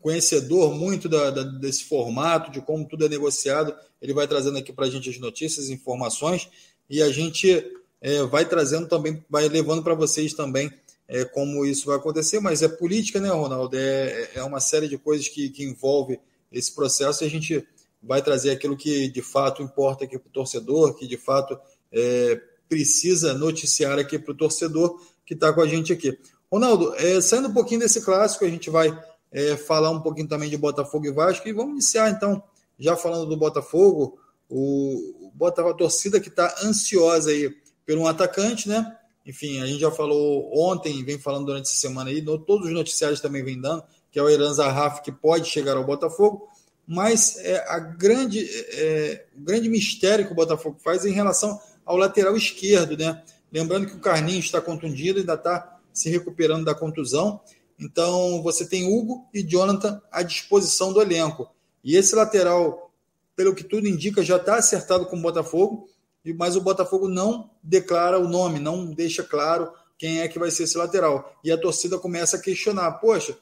conhecedor muito da, da, desse formato, de como tudo é negociado. Ele vai trazendo aqui para a gente as notícias, informações, e a gente é, vai trazendo também, vai levando para vocês também é, como isso vai acontecer. Mas é política, né, Ronaldo? É, é uma série de coisas que, que envolve esse processo e a gente vai trazer aquilo que de fato importa aqui para o torcedor, que de fato é, precisa noticiar aqui para o torcedor que está com a gente aqui. Ronaldo, é, saindo um pouquinho desse clássico, a gente vai é, falar um pouquinho também de Botafogo e Vasco. E vamos iniciar então, já falando do Botafogo, o, Botafogo, a torcida que está ansiosa aí por um atacante, né? Enfim, a gente já falou ontem, vem falando durante essa semana aí, no, todos os noticiários também vem dando, que é o Eran Zarraf, que pode chegar ao Botafogo, mas é, a grande, é, o grande mistério que o Botafogo faz é em relação ao lateral esquerdo, né? Lembrando que o Carlinhos está contundido, ainda está se recuperando da contusão, então, você tem Hugo e Jonathan à disposição do elenco. E esse lateral pelo que tudo indica, já está acertado com o Botafogo, mas o Botafogo não declara o nome, não deixa claro quem é que vai ser esse lateral. E a torcida começa a questionar: poxa,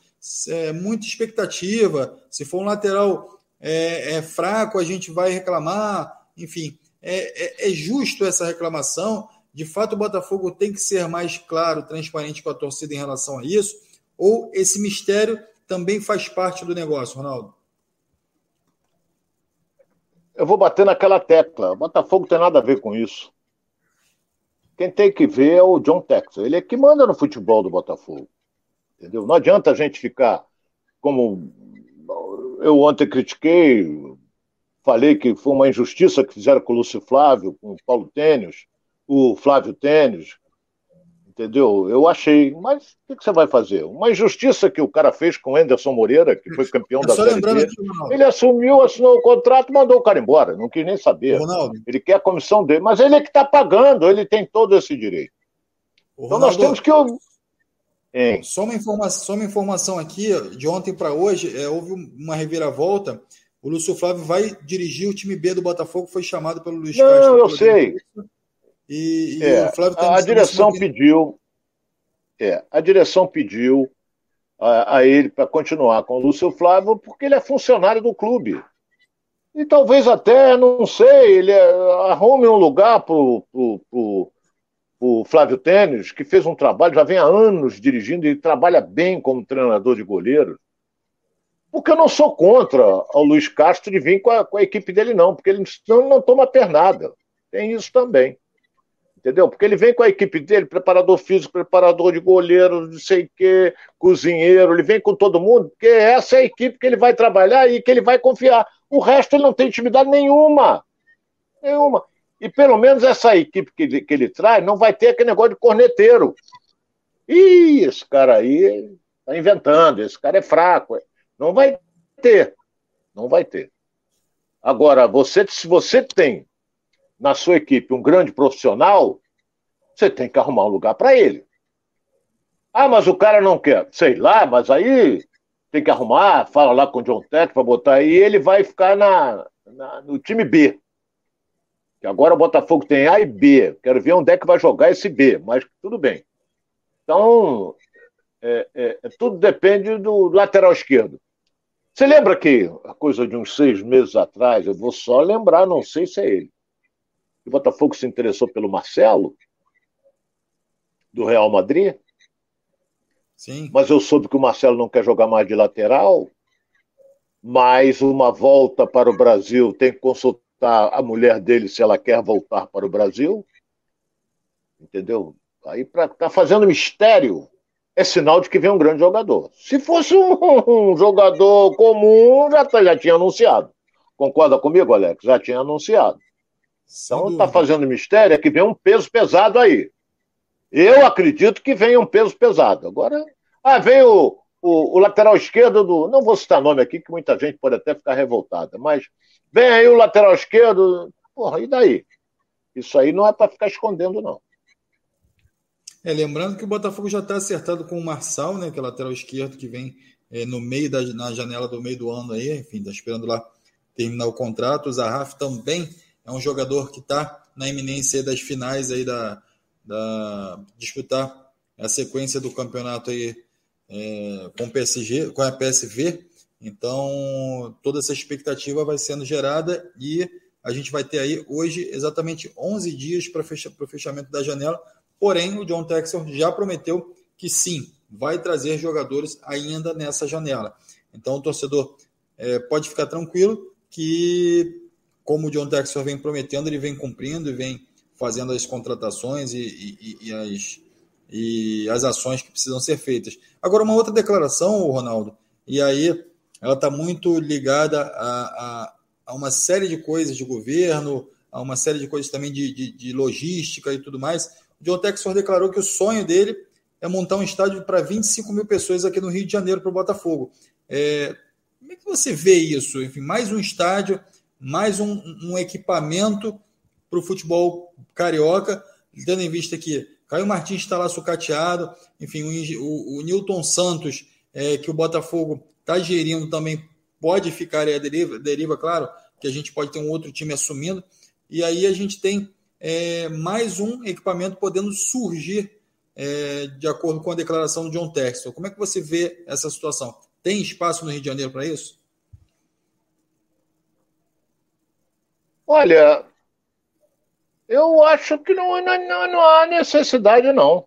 é muita expectativa, se for um lateral é, é fraco, a gente vai reclamar, enfim. É, é, é, justo essa reclamação? De fato, o Botafogo tem que ser mais claro, transparente com a torcida em relação a isso? Ou esse mistério também faz parte do negócio, Ronaldo? Eu vou bater naquela tecla. O Botafogo tem nada a ver com isso. Quem tem que ver é o John Texas. Ele é que manda no futebol do Botafogo. Entendeu? Não adianta a gente ficar como eu ontem critiquei, falei que foi uma injustiça que fizeram com o Lúcio Flávio, com o Paulo Tênis, o Flávio Tênis, entendeu? Eu achei, mas o que, você vai fazer? Uma injustiça que o cara fez com o Anderson Moreira, que foi campeão é da Série B. Ele assumiu, assinou o contrato, mandou o cara embora, não quis nem saber. Ronaldo. Ele quer a comissão dele, mas ele é que está pagando, ele tem todo esse direito. então nós temos que é. Só, uma informação, só uma informação aqui, de ontem para hoje, é, houve uma reviravolta. O Lúcio Flávio vai dirigir o time B do Botafogo, foi chamado pelo Luiz Não, Castro. eu sei. E, e é, o Flávio tá a direção pediu. É, a direção pediu a, a ele para continuar com o Lúcio Flávio, porque ele é funcionário do clube. E talvez até, não sei, ele é, arrume um lugar para o o Flávio Tênis, que fez um trabalho, já vem há anos dirigindo e trabalha bem como treinador de goleiro. Porque eu não sou contra o Luiz Castro de vir com a, com a equipe dele, não, porque ele não, não toma pernada. Tem isso também. Entendeu? Porque ele vem com a equipe dele, preparador físico, preparador de goleiro, não sei o quê, cozinheiro, ele vem com todo mundo, porque essa é a equipe que ele vai trabalhar e que ele vai confiar. O resto ele não tem intimidade nenhuma. Nenhuma. E pelo menos essa equipe que ele, que ele traz não vai ter aquele negócio de corneteiro. Ih, esse cara aí está inventando, esse cara é fraco. Não vai ter. Não vai ter. Agora, você, se você tem na sua equipe um grande profissional, você tem que arrumar um lugar para ele. Ah, mas o cara não quer. Sei lá, mas aí tem que arrumar, fala lá com o John Tech para botar aí, e ele vai ficar na, na, no time B. Que agora o Botafogo tem A e B. Quero ver onde é que vai jogar esse B, mas tudo bem. Então, é, é, é tudo depende do lateral esquerdo. Você lembra que, a coisa de uns seis meses atrás, eu vou só lembrar, não sei se é ele, o Botafogo se interessou pelo Marcelo, do Real Madrid? Sim. Mas eu soube que o Marcelo não quer jogar mais de lateral, mas uma volta para o Brasil tem que consultar perguntar a mulher dele se ela quer voltar para o Brasil. Entendeu? Aí, para tá fazendo mistério, é sinal de que vem um grande jogador. Se fosse um, um jogador comum, já, tá, já tinha anunciado. Concorda comigo, Alex? Já tinha anunciado. Então, está fazendo mistério, é que vem um peso pesado aí. Eu acredito que vem um peso pesado. Agora, ah, vem o, o, o, lateral esquerdo do. Não vou citar nome aqui, que muita gente pode até ficar revoltada, mas Vem aí o lateral esquerdo. Porra, e daí? Isso aí não é para ficar escondendo, não. É, lembrando que o Botafogo já está acertado com o Marçal, né, que é lateral esquerdo que vem é, no meio da na janela do meio do ano aí, enfim, está esperando lá terminar o contrato. O Zarraf também é um jogador que está na iminência das finais aí da, da disputar a sequência do campeonato aí é, com PSG, com a PSV então, toda essa expectativa vai sendo gerada e a gente vai ter aí hoje exatamente 11 dias para fecha, o fechamento da janela. Porém, o John Texel já prometeu que sim, vai trazer jogadores ainda nessa janela. Então, o torcedor é, pode ficar tranquilo que, como o John Texel vem prometendo, ele vem cumprindo e vem fazendo as contratações e, e, e, as, e as ações que precisam ser feitas. Agora, uma outra declaração, Ronaldo, e aí ela está muito ligada a, a, a, uma série de coisas de governo, a uma série de coisas também de, de, de logística e tudo mais. O John Texor declarou que o sonho dele é montar um estádio para 25 mil pessoas aqui no Rio de Janeiro para o Botafogo. É, como é que você vê isso? Enfim, mais um estádio, mais um, um equipamento para o futebol carioca, tendo em vista que Caio Martins está lá sucateado, enfim, o, o, o Newton Santos, é, que o Botafogo está gerindo também, pode ficar aí a deriva, deriva, claro, que a gente pode ter um outro time assumindo. E aí a gente tem é, mais um equipamento podendo surgir é, de acordo com a declaração do John Textor. Como é que você vê essa situação? Tem espaço no Rio de Janeiro para isso? Olha, eu acho que não, não, não há necessidade, não.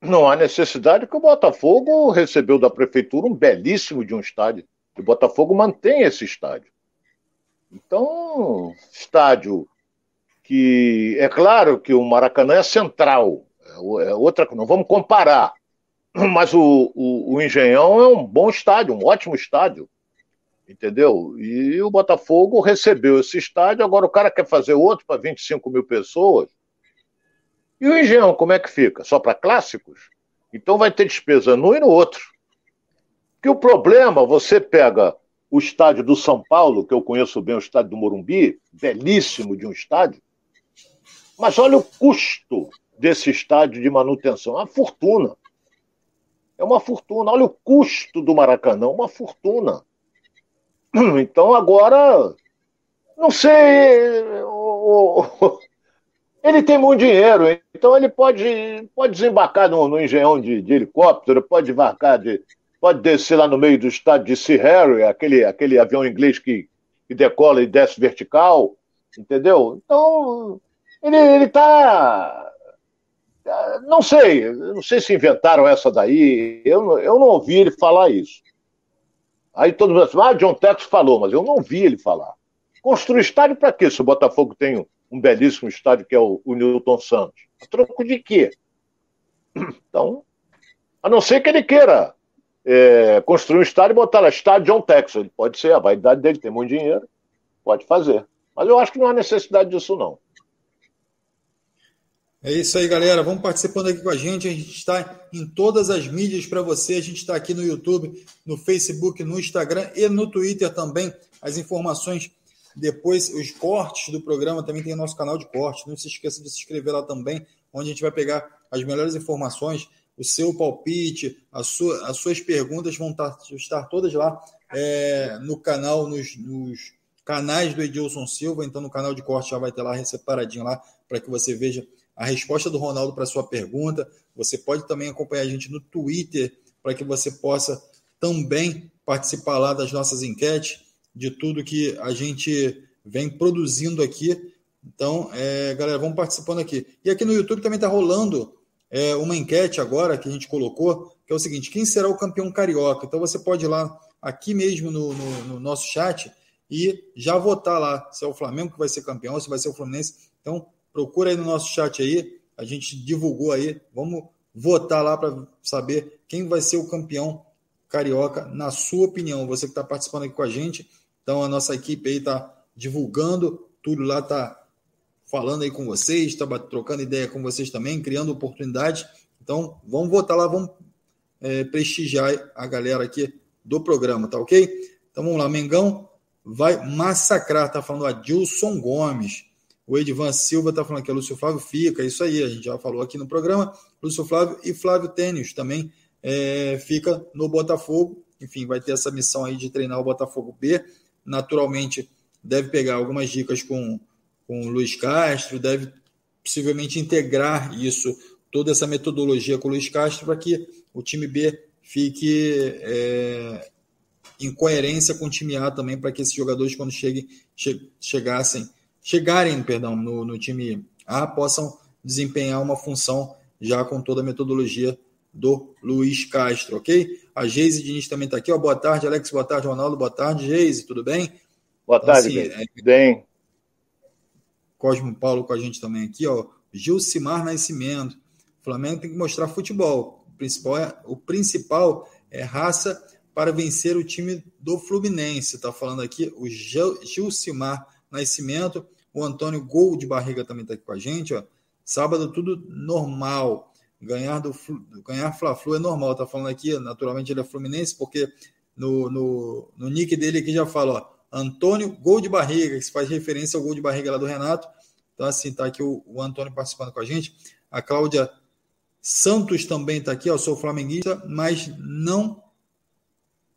Não há necessidade que o Botafogo recebeu da prefeitura um belíssimo de um estádio. O Botafogo mantém esse estádio. Então, estádio que é claro que o Maracanã é central, é outra, não vamos comparar, mas o, o, o Engenhão é um bom estádio, um ótimo estádio entendeu? E o Botafogo recebeu esse estádio, agora o cara quer fazer outro para 25 mil pessoas. E o Engenhão, como é que fica? Só para clássicos? Então vai ter despesa num e no outro. Que o problema, você pega o estádio do São Paulo, que eu conheço bem, o estádio do Morumbi, belíssimo de um estádio, mas olha o custo desse estádio de manutenção, é uma fortuna. É uma fortuna. Olha o custo do Maracanã, uma fortuna. Então agora, não sei, ele tem muito dinheiro, então ele pode, pode desembarcar no, no engenhão de, de, helicóptero, pode embarcar de, pode descer lá no meio do estádio de Sea Harry, aquele, aquele avião inglês que, que decola e desce vertical, entendeu? Então ele, ele tá não sei, não sei se inventaram essa daí, eu, eu não ouvi ele falar isso. Aí todo mundo assim, ah, John Tex falou, mas eu não vi ele falar. Construir estádio para quê? Se o Botafogo tem um, belíssimo estádio que é o, o Newton Santos. A troco de quê? Então, a não ser que ele queira é, construir um estádio e botar lá estádio John Tex. Ele pode ser, a vaidade dele tem muito dinheiro, pode fazer. Mas eu acho que não há necessidade disso, não. É isso aí, galera. Vamos participando aqui com a gente. A gente está em todas as mídias para você. A gente está aqui no YouTube, no Facebook, no Instagram e no Twitter também. As informações depois, os cortes do programa também tem o nosso canal de corte. Não se esqueça de se inscrever lá também, onde a gente vai pegar as melhores informações, o seu palpite, sua, as suas perguntas vão estar, estar todas lá é, no canal, nos, nos canais do Edilson Silva. Então, no canal de corte já vai ter lá separadinho lá para que você veja a resposta do Ronaldo para sua pergunta. Você pode também acompanhar a gente no Twitter para que você possa também participar lá das nossas enquetes, de tudo que a gente vem produzindo aqui. Então, é, galera, vamos participando aqui. E aqui no YouTube também está rolando é, uma enquete agora que a gente colocou, que é o seguinte: quem será o campeão carioca? Então você pode ir lá aqui mesmo no, no, no nosso chat e já votar lá se é o Flamengo que vai ser campeão, se vai ser o Fluminense. Então, Procura aí no nosso chat aí, a gente divulgou aí. Vamos votar lá para saber quem vai ser o campeão carioca, na sua opinião. Você que está participando aqui com a gente. Então, a nossa equipe aí está divulgando, tudo lá está falando aí com vocês, está trocando ideia com vocês também, criando oportunidade. Então, vamos votar lá, vamos é, prestigiar a galera aqui do programa, tá ok? Então vamos lá, Mengão vai massacrar, tá falando a Dilson Gomes. O Edvan Silva está falando que o Lúcio Flávio fica, isso aí, a gente já falou aqui no programa. Lúcio Flávio e Flávio Tênis também é, fica no Botafogo. Enfim, vai ter essa missão aí de treinar o Botafogo B. Naturalmente, deve pegar algumas dicas com, com o Luiz Castro, deve possivelmente integrar isso, toda essa metodologia com o Luiz Castro, para que o time B fique é, em coerência com o time A também, para que esses jogadores, quando cheguem, che chegassem chegarem, perdão, no, no time A, possam desempenhar uma função já com toda a metodologia do Luiz Castro, ok? A Geise Diniz também está aqui, ó. Boa tarde, Alex. Boa tarde, Ronaldo. Boa tarde, Geise. Tudo bem? Boa então, tarde, assim, é... bem. Cosmo Paulo com a gente também aqui, ó. Gilcimar Nascimento. O Flamengo tem que mostrar futebol. O principal é, o principal é raça para vencer o time do Fluminense. Está falando aqui o Gilcimar Nascimento. O Antônio Gol de Barriga também está aqui com a gente. Ó. Sábado tudo normal. Ganhar do ganhar Fla-Flu é normal. Tá falando aqui, naturalmente ele é Fluminense, porque no, no, no nick dele aqui já fala, ó, Antônio Gol de Barriga, que faz referência ao gol de barriga lá do Renato. Então, assim, tá aqui o, o Antônio participando com a gente. A Cláudia Santos também está aqui, ó, sou flamenguista, mas não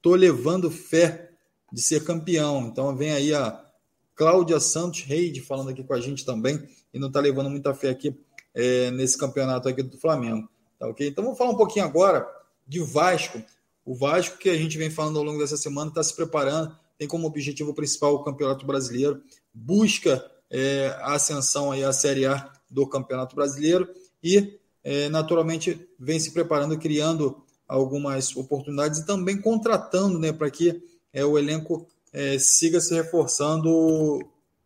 tô levando fé de ser campeão. Então vem aí a Cláudia Santos Reide falando aqui com a gente também e não está levando muita fé aqui é, nesse campeonato aqui do Flamengo. Tá ok? Então vamos falar um pouquinho agora de Vasco. O Vasco que a gente vem falando ao longo dessa semana está se preparando, tem como objetivo principal o Campeonato Brasileiro, busca é, a ascensão aí à Série A do Campeonato Brasileiro e é, naturalmente vem se preparando, criando algumas oportunidades e também contratando né, para que é, o elenco é, siga se reforçando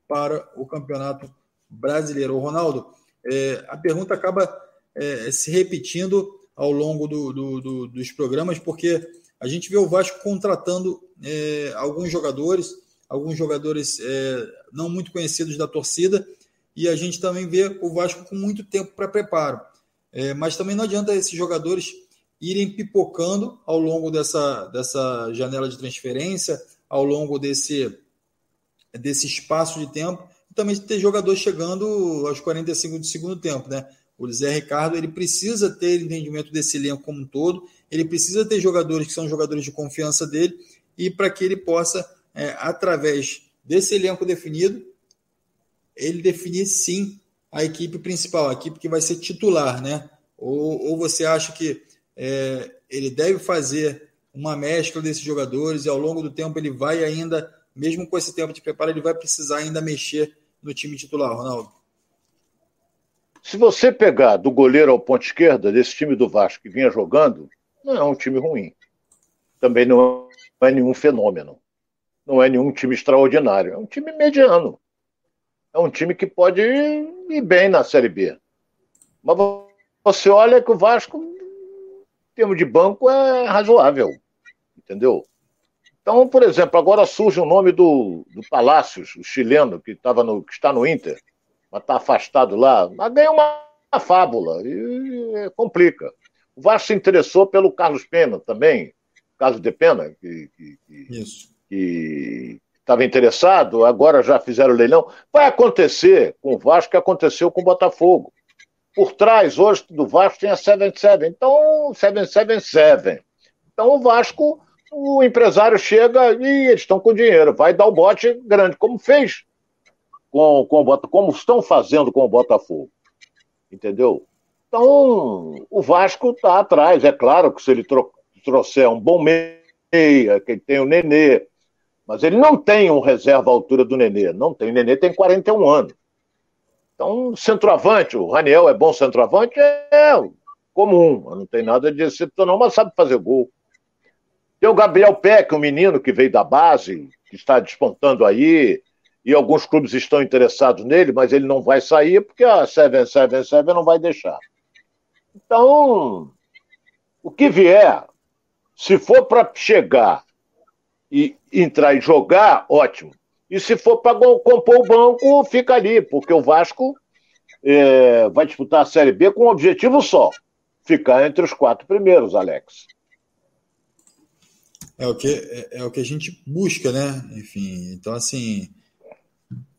para o campeonato brasileiro. Ronaldo, é, a pergunta acaba é, se repetindo ao longo do, do, do, dos programas, porque a gente vê o Vasco contratando é, alguns jogadores, alguns jogadores é, não muito conhecidos da torcida, e a gente também vê o Vasco com muito tempo para preparo. É, mas também não adianta esses jogadores irem pipocando ao longo dessa, dessa janela de transferência, ao longo desse, desse espaço de tempo, e também ter jogador chegando aos 45 do segundo tempo, né? O Zé Ricardo ele precisa ter entendimento desse elenco como um todo, ele precisa ter jogadores que são jogadores de confiança dele, e para que ele possa, é, através desse elenco definido, ele definir sim a equipe principal, a equipe que vai ser titular, né? Ou, ou você acha que é, ele deve fazer uma mescla desses jogadores e ao longo do tempo ele vai ainda, mesmo com esse tempo de preparo, ele vai precisar ainda mexer no time titular, Ronaldo? Se você pegar do goleiro ao ponto esquerda desse time do Vasco que vinha jogando, não é um time ruim. Também não é nenhum fenômeno. Não é nenhum time extraordinário. É um time mediano. É um time que pode ir bem na Série B. Mas você olha que o Vasco, em termos de banco, é razoável entendeu? Então, por exemplo, agora surge o nome do, do Palácios, o chileno, que, tava no, que está no Inter, mas está afastado lá, mas ganha uma, uma fábula e, e complica. O Vasco se interessou pelo Carlos Pena também, Carlos de Pena, que, que, que estava interessado, agora já fizeram o leilão. Vai acontecer com o Vasco que aconteceu com o Botafogo. Por trás, hoje, do Vasco tem a 77. Então, 777. Então, o Vasco o empresário chega e eles estão com dinheiro, vai dar o bote grande, como fez com, com o como estão fazendo com o Botafogo. Entendeu? Então, o Vasco está atrás. É claro que se ele trouxer um bom meia, que ele tem o Nenê, mas ele não tem um reserva à altura do Nenê. Não tem. O Nenê tem 41 anos. Então, centroavante, o Raniel é bom centroavante? É comum. Não tem nada de excepcional, mas sabe fazer gol. Tem o Gabriel Peck, um menino que veio da base, que está despontando aí, e alguns clubes estão interessados nele, mas ele não vai sair porque a 777 não vai deixar. Então, o que vier, se for para chegar e entrar e jogar, ótimo. E se for para compor o banco, fica ali, porque o Vasco é, vai disputar a Série B com um objetivo só: ficar entre os quatro primeiros, Alex. É o que, é, é, o que a gente busca, né? Enfim, então assim,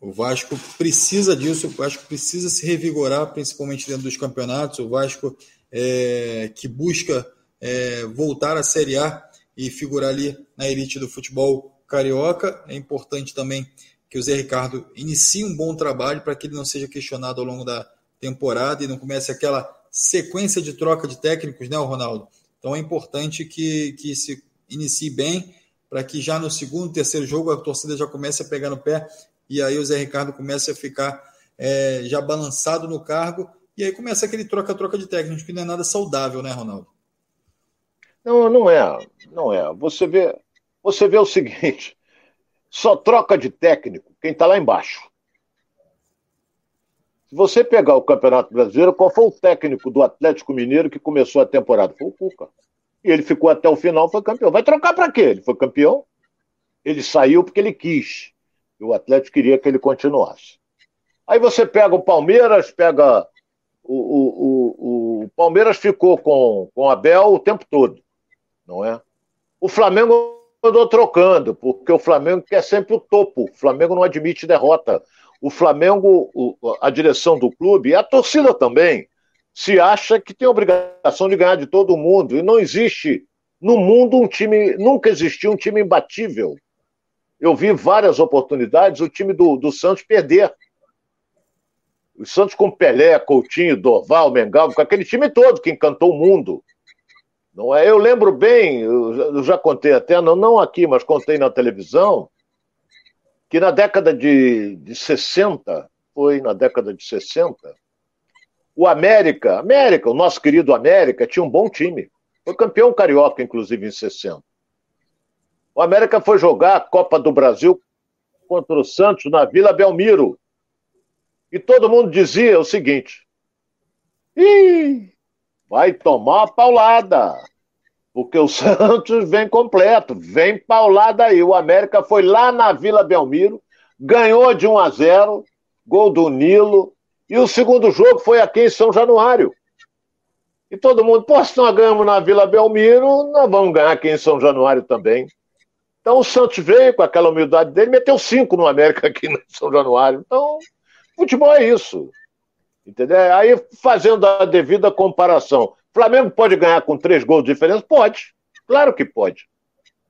o Vasco precisa disso, o Vasco precisa se revigorar, principalmente dentro dos campeonatos. O Vasco é, que busca é, voltar à Série A e figurar ali na elite do futebol carioca. É importante também que o Zé Ricardo inicie um bom trabalho para que ele não seja questionado ao longo da temporada e não comece aquela sequência de troca de técnicos, né, Ronaldo? Então é importante que, que se inicie bem, para que já no segundo, terceiro jogo a torcida já comece a pegar no pé e aí o Zé Ricardo comece a ficar é, já balançado no cargo e aí começa aquele troca-troca de técnicos que não é nada saudável, né, Ronaldo? Não, não é, não é. Você vê, você vê o seguinte: só troca de técnico quem está lá embaixo. Se você pegar o Campeonato Brasileiro, qual foi o técnico do Atlético Mineiro que começou a temporada? Foi o Cuca. Ele ficou até o final, foi campeão. Vai trocar para quê? Ele foi campeão. Ele saiu porque ele quis. E o Atlético queria que ele continuasse. Aí você pega o Palmeiras, pega. O, o, o, o Palmeiras ficou com, com Abel o tempo todo, não é? O Flamengo andou trocando, porque o Flamengo quer sempre o topo. O Flamengo não admite derrota. O Flamengo, a direção do clube, a torcida também, se acha que tem obrigação de ganhar de todo mundo. E não existe no mundo um time, nunca existiu um time imbatível. eu vi várias oportunidades o time do, do Santos perder. O Santos com Pelé, Coutinho, Dorval, Mengal, com aquele time todo que encantou o mundo. Não é? Eu lembro bem, eu já contei até, não, não aqui, mas contei na televisão, que na década de, de 60, foi na década de 60, o América, América, o nosso querido América, tinha um bom time. Foi campeão carioca, inclusive, em 60. O América foi jogar a Copa do Brasil contra o Santos na Vila Belmiro. E todo mundo dizia o seguinte: Ih, vai tomar paulada. Porque o Santos vem completo, vem paulada aí. O América foi lá na Vila Belmiro, ganhou de 1 a 0, gol do Nilo, e o segundo jogo foi aqui em São Januário. E todo mundo, pô, se nós ganhamos na Vila Belmiro, nós vamos ganhar aqui em São Januário também. Então o Santos veio com aquela humildade dele, meteu cinco no América aqui em São Januário. Então, futebol é isso. Entendeu? Aí, fazendo a devida comparação, Flamengo pode ganhar com três gols de diferença? Pode. Claro que pode.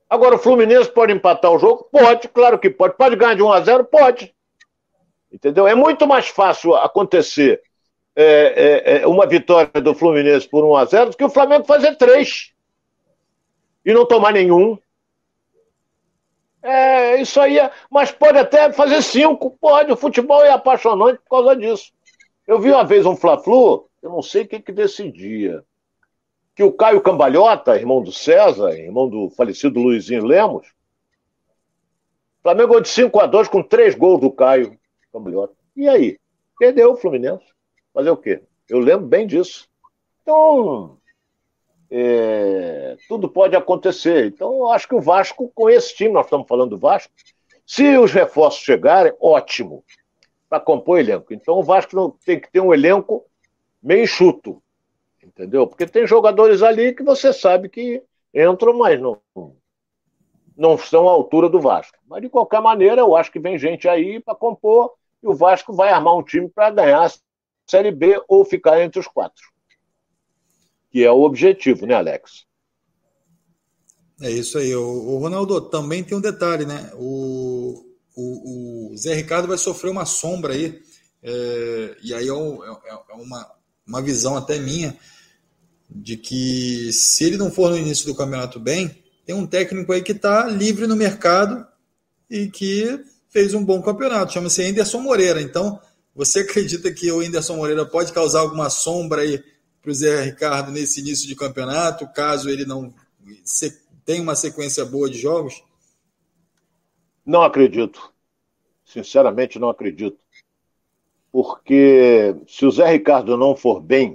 Agora, o Fluminense pode empatar o jogo? Pode, claro que pode. Pode ganhar de 1 a 0? Pode. Entendeu? É muito mais fácil acontecer é, é, é, uma vitória do Fluminense por 1 a 0 do que o Flamengo fazer três e não tomar nenhum. É, isso aí, é, mas pode até fazer cinco, pode. O futebol é apaixonante por causa disso. Eu vi uma vez um Fla-Flu, eu não sei quem que decidia, que o Caio Cambalhota, irmão do César, irmão do falecido Luizinho Lemos, Flamengo de 5 a 2 com três gols do Caio. Cambalhota. E aí? Perdeu o Fluminense. Fazer o quê? Eu lembro bem disso. Então, é, tudo pode acontecer. Então, eu acho que o Vasco, com esse time, nós estamos falando do Vasco, se os reforços chegarem, ótimo, para compor o elenco. Então, o Vasco tem que ter um elenco meio enxuto, entendeu? Porque tem jogadores ali que você sabe que entram, mas não, não estão à altura do Vasco. Mas, de qualquer maneira, eu acho que vem gente aí para compor e o Vasco vai armar um time para ganhar a Série B ou ficar entre os quatro. Que é o objetivo, né, Alex? É isso aí. O, Ronaldo também tem um detalhe, né? O, o, o Zé Ricardo vai sofrer uma sombra aí, é, e aí é, é, é, uma, uma visão até minha de que se ele não for no início do campeonato bem, tem um técnico aí que está livre no mercado e que fez um bom campeonato, chama-se Anderson Moreira. Então, você acredita que o Anderson Moreira pode causar alguma sombra aí para o Zé Ricardo nesse início de campeonato, caso ele não tenha uma sequência boa de jogos? Não acredito. Sinceramente, não acredito. Porque se o Zé Ricardo não for bem,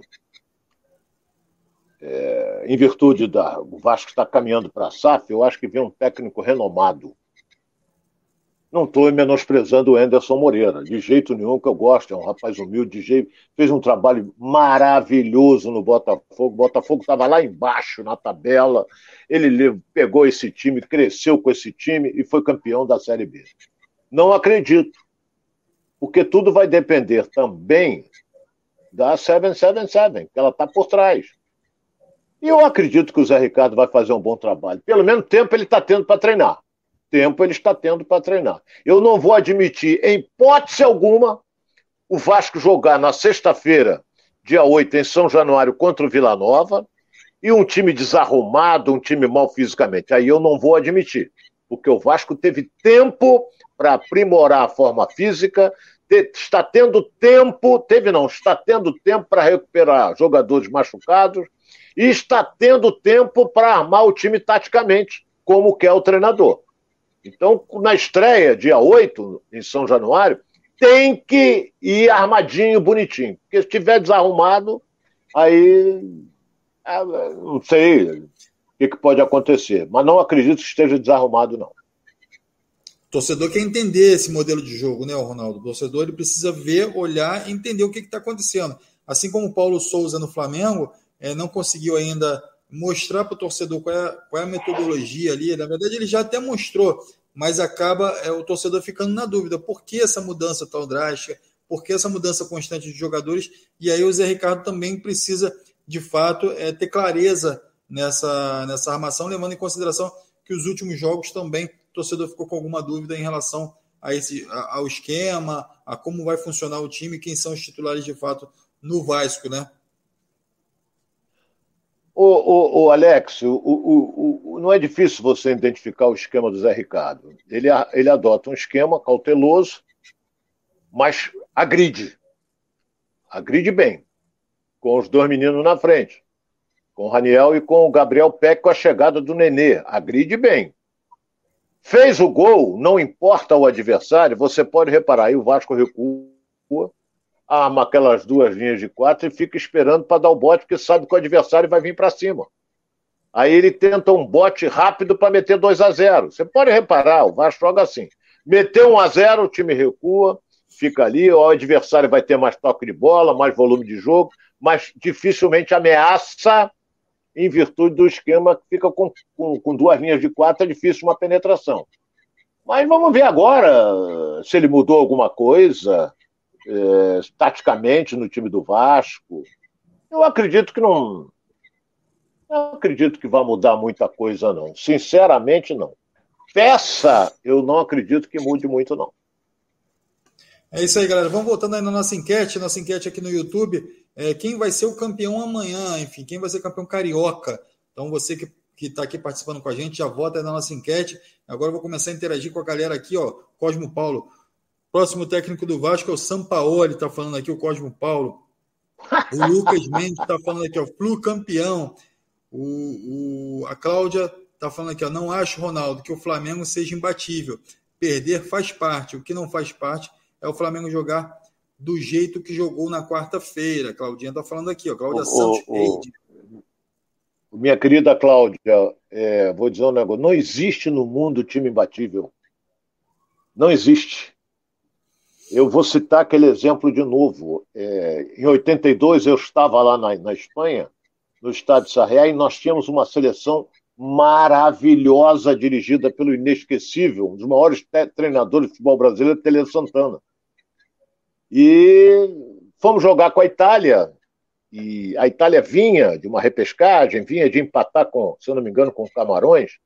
é, em virtude da. O Vasco está caminhando para a SAF, eu acho que vem um técnico renomado não estou menosprezando o Anderson Moreira, de jeito nenhum que eu gosto, é um rapaz humilde, de jeito, fez um trabalho maravilhoso no Botafogo. O Botafogo estava lá embaixo na tabela, ele pegou esse time, cresceu com esse time e foi campeão da Série B. Não acredito, porque tudo vai depender também da 777, que ela está por trás. E eu acredito que o Zé Ricardo vai fazer um bom trabalho. Pelo menos tempo ele está tendo para treinar tempo ele está tendo para treinar. Eu não vou admitir, em hipótese alguma, o Vasco jogar na sexta-feira, dia 8, em São Januário, contra o Vila Nova, e um time desarrumado, um time mal fisicamente. Aí eu não vou admitir, porque o Vasco teve tempo para aprimorar a forma física, está tendo tempo, teve não, está tendo tempo para recuperar jogadores machucados e está tendo tempo para armar o time taticamente, como quer o treinador. Então, na estreia, dia 8, em São Januário, tem que ir armadinho, bonitinho. Porque se estiver desarrumado, aí é, não sei o que, que, pode acontecer. Mas não acredito que esteja desarrumado, não. O torcedor quer entender esse modelo de jogo, né, Ronaldo? O torcedor ele precisa ver, olhar e entender o que está acontecendo. Assim como o Paulo Souza no Flamengo é, não conseguiu ainda mostrar para o torcedor qual é, qual é, a metodologia ali. Na verdade, ele já até mostrou, mas acaba é, o torcedor ficando na dúvida: por que essa mudança tão drástica? Por que essa mudança constante de jogadores? E aí o Zé Ricardo também precisa, de fato, é, ter clareza nessa, nessa armação, levando em consideração que os últimos jogos também o torcedor ficou com alguma dúvida em relação a esse, ao esquema, a como vai funcionar o time, quem são os titulares de fato no Vasco, né? O, o, o Alex, o, o, o, não é difícil você identificar o esquema do Zé Ricardo. Ele, ele adota um esquema cauteloso, mas agride. Agride bem, com os dois meninos na frente com o Raniel e com o Gabriel Peck com a chegada do Nenê. Agride bem. Fez o gol, não importa o adversário, você pode reparar, aí o Vasco recua, arma aquelas duas linhas de quatro e fica esperando para dar o bote, porque sabe que o adversário vai vir para cima. Aí ele tenta um bote rápido para meter 2 a 0 Você pode reparar, o Vasco joga assim. Meteu 1 a 0 o time recua, fica ali, o adversário vai ter mais toque de bola, mais volume de jogo, mas dificilmente ameaça em virtude do esquema que fica com, com, com duas linhas de quatro, é difícil uma penetração. Mas vamos ver agora se ele mudou alguma coisa é, taticamente no time do Vasco. Eu acredito que não. Não acredito que vai mudar muita coisa, não. Sinceramente, não. Peça, eu não acredito que mude muito, não. É isso aí, galera. Vamos voltando aí na nossa enquete, nossa enquete aqui no YouTube é, quem vai ser o campeão amanhã, enfim, quem vai ser campeão carioca. Então, você que que está aqui participando com a gente, já vota aí na nossa enquete. Agora eu vou começar a interagir com a galera aqui, ó. Cosmo Paulo. Próximo técnico do Vasco é o Sampaoli, está falando aqui, o Cosmo Paulo. O Lucas Mendes está falando aqui, ó, Flu campeão. O, o, a Cláudia está falando aqui, ó, não acho, Ronaldo, que o Flamengo seja imbatível. Perder faz parte. O que não faz parte é o Flamengo jogar do jeito que jogou na quarta-feira. Claudinha está falando aqui, ó, Cláudia Santos Minha querida Cláudia, é, vou dizer um negócio: não existe no mundo time imbatível. Não existe. Eu vou citar aquele exemplo de novo. É, em 82, eu estava lá na, na Espanha, no estádio Sarriá, e nós tínhamos uma seleção maravilhosa dirigida pelo inesquecível, um dos maiores treinadores de futebol brasileiro, Tele Santana. E fomos jogar com a Itália. E a Itália vinha de uma repescagem, vinha de empatar com, se eu não me engano, com Camarões.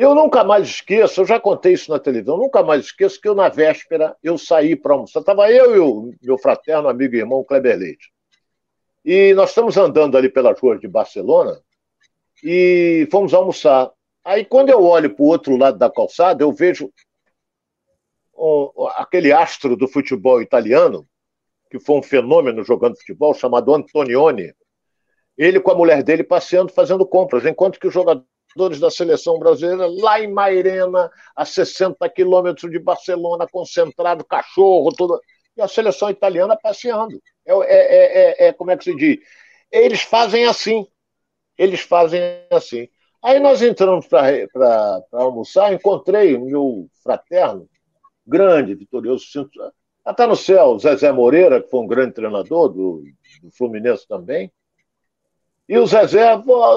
Eu nunca mais esqueço, eu já contei isso na televisão, nunca mais esqueço que eu, na véspera, eu saí para almoçar. Estava eu e o meu fraterno amigo e irmão Kleber Leite. E nós estamos andando ali pelas ruas de Barcelona e fomos almoçar. Aí, quando eu olho para o outro lado da calçada, eu vejo aquele astro do futebol italiano, que foi um fenômeno jogando futebol, chamado Antonioni, ele com a mulher dele passeando, fazendo compras, enquanto que os jogadores da seleção brasileira, lá em Mairena, a 60 quilômetros de Barcelona, concentrado, cachorro, tudo. E a seleção italiana passeando. É, é, é, é, como é que se diz? Eles fazem assim. Eles fazem assim. Aí nós entramos para almoçar, encontrei o meu fraterno, grande, vitorioso. Está no céu, Zezé Moreira, que foi um grande treinador do, do Fluminense também. E o Zezé,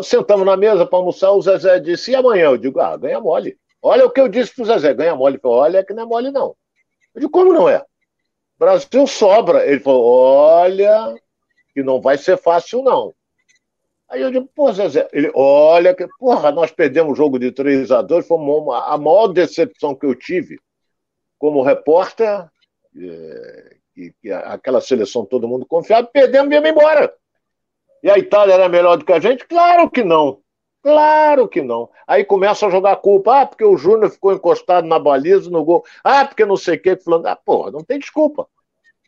sentamos na mesa para almoçar, o Zezé disse, e amanhã? Eu digo, ah, ganha mole. Olha o que eu disse para o Zezé, ganha mole. Ele falou, olha que não é mole não. Eu digo, como não é? Brasil sobra. Ele falou, olha que não vai ser fácil não. Aí eu digo, pô, Zezé, ele, olha que, porra, nós perdemos o jogo de 3 a 2 foi a maior decepção que eu tive como repórter, é, que, que, aquela seleção todo mundo confiava, perdemos e viemos embora. E a Itália era melhor do que a gente? Claro que não. Claro que não. Aí começa a jogar culpa. Ah, porque o Júnior ficou encostado na baliza, no gol. Ah, porque não sei o que. Falando, ah, porra, não tem desculpa.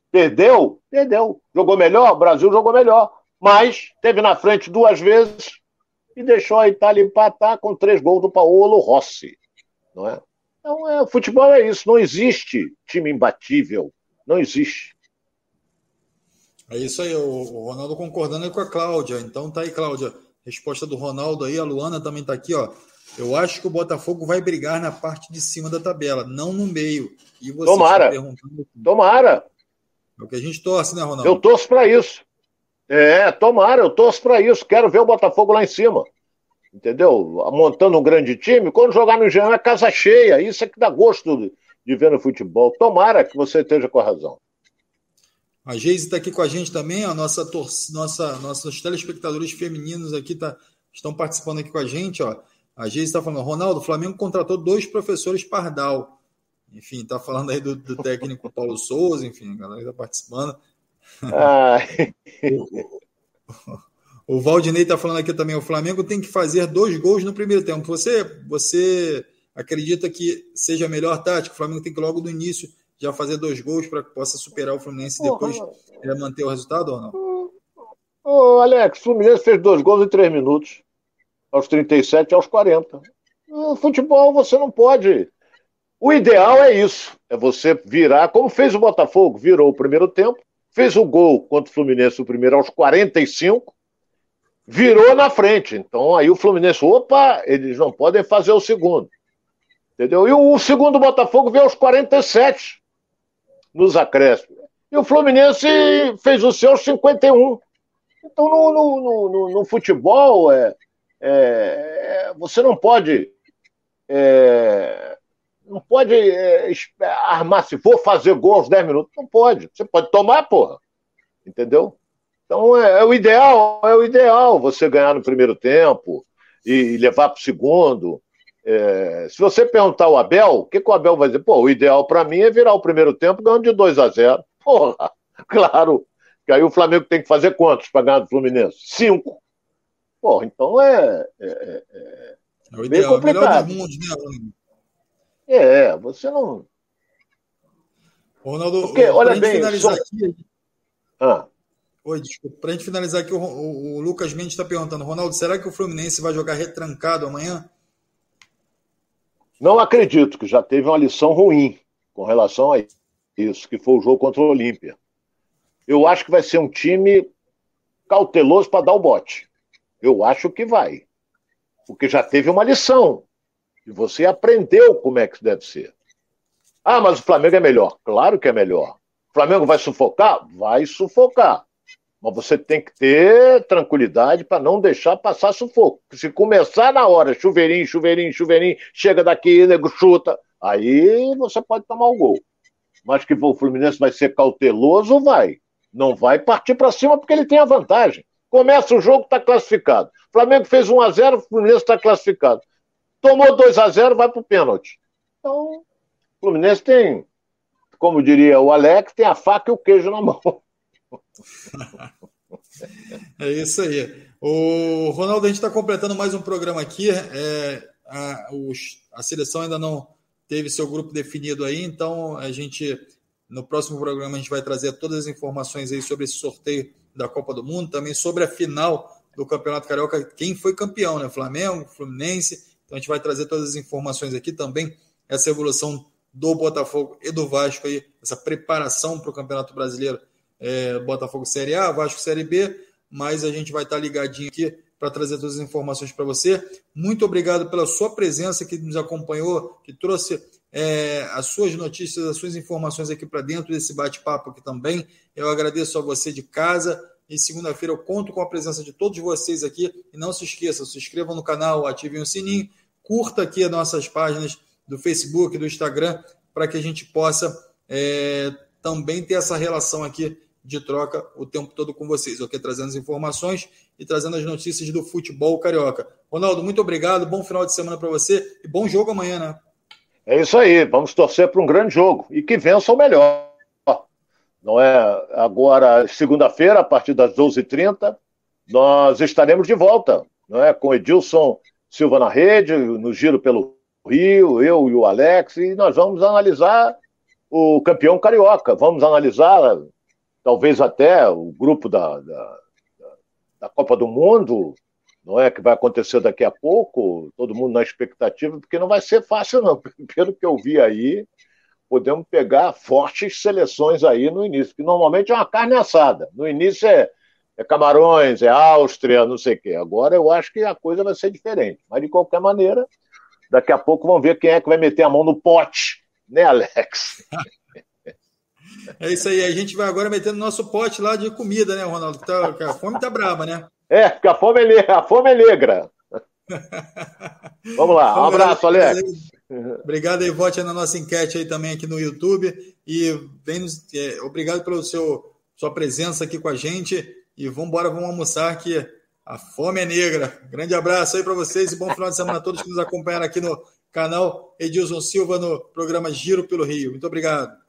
Perdeu? Perdeu. Jogou melhor? O Brasil jogou melhor. Mas teve na frente duas vezes e deixou a Itália empatar com três gols do Paolo Rossi. Não é? Então, é, futebol é isso, não existe time imbatível, não existe. É isso aí, o, Ronaldo concordando com a Cláudia. Então tá aí, Cláudia. Resposta do Ronaldo aí, a Luana também tá aqui, ó. Eu acho que o Botafogo vai brigar na parte de cima da tabela, não no meio. E você Tomara. Tomara. É o que a gente torce, né, Ronaldo? Eu torço para isso. É, tomara, eu torço para isso. Quero ver o Botafogo lá em cima entendeu? Montando um grande time, quando jogar no Engenhão é casa cheia. Isso é que dá gosto de ver no futebol. Tomara que você esteja com a razão. A Geise está aqui com a gente também, a nossa, tor nossa nossos telespectadores femininos aqui tá, estão participando aqui com a gente, ó. A gente está falando, Ronaldo, o Flamengo contratou dois professores Pardal. Enfim, está falando aí do, do, técnico Paulo Souza, enfim, a galera está participando. Ah. o, o Valdinei está falando aqui também, o Flamengo tem que fazer dois gols no primeiro tempo. Você, você acredita que seja a melhor tática? O Flamengo tem que logo no início já fazer dois gols para que possa superar o Fluminense e depois é, manter o resultado ou não? Ô, Alex, o Fluminense fez dois gols em três minutos, aos 37 e aos 40. No futebol você não pode. O ideal é isso, é você virar, como fez o Botafogo, virou o primeiro tempo, fez o gol contra o Fluminense, o primeiro aos 45, virou na frente. Então aí o Fluminense, opa, eles não podem fazer o segundo. Entendeu? E o segundo Botafogo veio aos 47 nos acréscimos. E o Fluminense fez o seu aos 51. Então, no, no, no, no futebol, é, é, você não pode. É, não pode é, armar, se for fazer gol aos 10 minutos, não pode. Você pode tomar, porra. Entendeu? Então é, é o ideal, é o ideal você ganhar no primeiro tempo e, levar para o segundo. É, se você perguntar ao Abel, o que, que o Abel vai dizer? Pô, o ideal para mim é virar o primeiro tempo ganhando de 2 a 0 Porra, claro. Que aí o Flamengo tem que fazer quantos para ganhar do Fluminense? Cinco. Porra, então é. É, é, é, é o ideal, complicado. É melhor dos mundos, né, É, você não. Ronaldo, Porque, olha bem. Finalizar só... aqui... ah. Oi, desculpa. Para a gente finalizar aqui, o, o, o Lucas Mendes está perguntando: Ronaldo, será que o Fluminense vai jogar retrancado amanhã? Não acredito, que já teve uma lição ruim com relação a isso, que foi o jogo contra o Olímpia. Eu acho que vai ser um time cauteloso para dar o bote. Eu acho que vai. Porque já teve uma lição. E você aprendeu como é que deve ser. Ah, mas o Flamengo é melhor. Claro que é melhor. O Flamengo vai sufocar? Vai sufocar. Mas você tem que ter tranquilidade para não deixar passar sufoco. Se começar na hora, chuveirinho, chuveirinho, chuveirinho, chega daqui, nego chuta, aí você pode tomar o gol. Mas que o Fluminense vai ser cauteloso, vai. Não vai partir para cima porque ele tem a vantagem. Começa o jogo, está classificado. Flamengo fez 1 a 0 o Fluminense está classificado. Tomou 2 a 0 vai para o pênalti. Então, o Fluminense tem, como diria o Alex, tem a faca e o queijo na mão. É isso aí. O Ronaldo, a gente está completando mais um programa aqui. É, a, os, a seleção ainda não teve seu grupo definido aí, então a gente no próximo programa a gente vai trazer todas as informações aí sobre esse sorteio da Copa do Mundo, também sobre a final do Campeonato Carioca, quem foi campeão, né? Flamengo, Fluminense. Então a gente vai trazer todas as informações aqui também, essa evolução do Botafogo e do Vasco aí, essa preparação para o Campeonato Brasileiro, é, Botafogo Série A, Vasco Série B, mas a gente vai estar ligadinho aqui para trazer todas as informações para você. Muito obrigado pela sua presença que nos acompanhou, que trouxe é, as suas notícias, as suas informações aqui para dentro desse bate-papo aqui também. Eu agradeço a você de casa. E segunda-feira eu conto com a presença de todos vocês aqui. E não se esqueçam, se inscrevam no canal, ativem o sininho, curta aqui as nossas páginas do Facebook, do Instagram, para que a gente possa é, também ter essa relação aqui de troca o tempo todo com vocês, ok? Trazendo as informações e trazendo as notícias do futebol carioca. Ronaldo, muito obrigado, bom final de semana para você e bom jogo amanhã, né? É isso aí, vamos torcer para um grande jogo e que vença o melhor. Não é agora, segunda-feira, a partir das 12h30, nós estaremos de volta, não é? Com Edilson Silva na rede, no giro pelo Rio, eu e o Alex, e nós vamos analisar o campeão carioca. Vamos analisar, talvez até o grupo da, da, da Copa do Mundo, não é que vai acontecer daqui a pouco, todo mundo na expectativa, porque não vai ser fácil, não. Pelo que eu vi aí, podemos pegar fortes seleções aí no início, que normalmente é uma carne assada. No início é, é Camarões, é Áustria, não sei o quê. Agora eu acho que a coisa vai ser diferente. Mas, de qualquer maneira, daqui a pouco vamos ver quem é que vai meter a mão no pote, né, Alex? É isso aí, a gente vai agora metendo nosso pote lá de comida, né, Ronaldo? Tá, a fome tá braba, né? É, porque a fome é, a fome é negra. Vamos lá, um abraço, Alex. Obrigado aí, vote na nossa enquete aí também aqui no YouTube. E vem, é, obrigado pela sua presença aqui com a gente. E vamos embora, vamos almoçar que A fome é negra. Grande abraço aí para vocês e bom final de semana a todos que nos acompanharam aqui no canal Edilson Silva no programa Giro pelo Rio. Muito obrigado.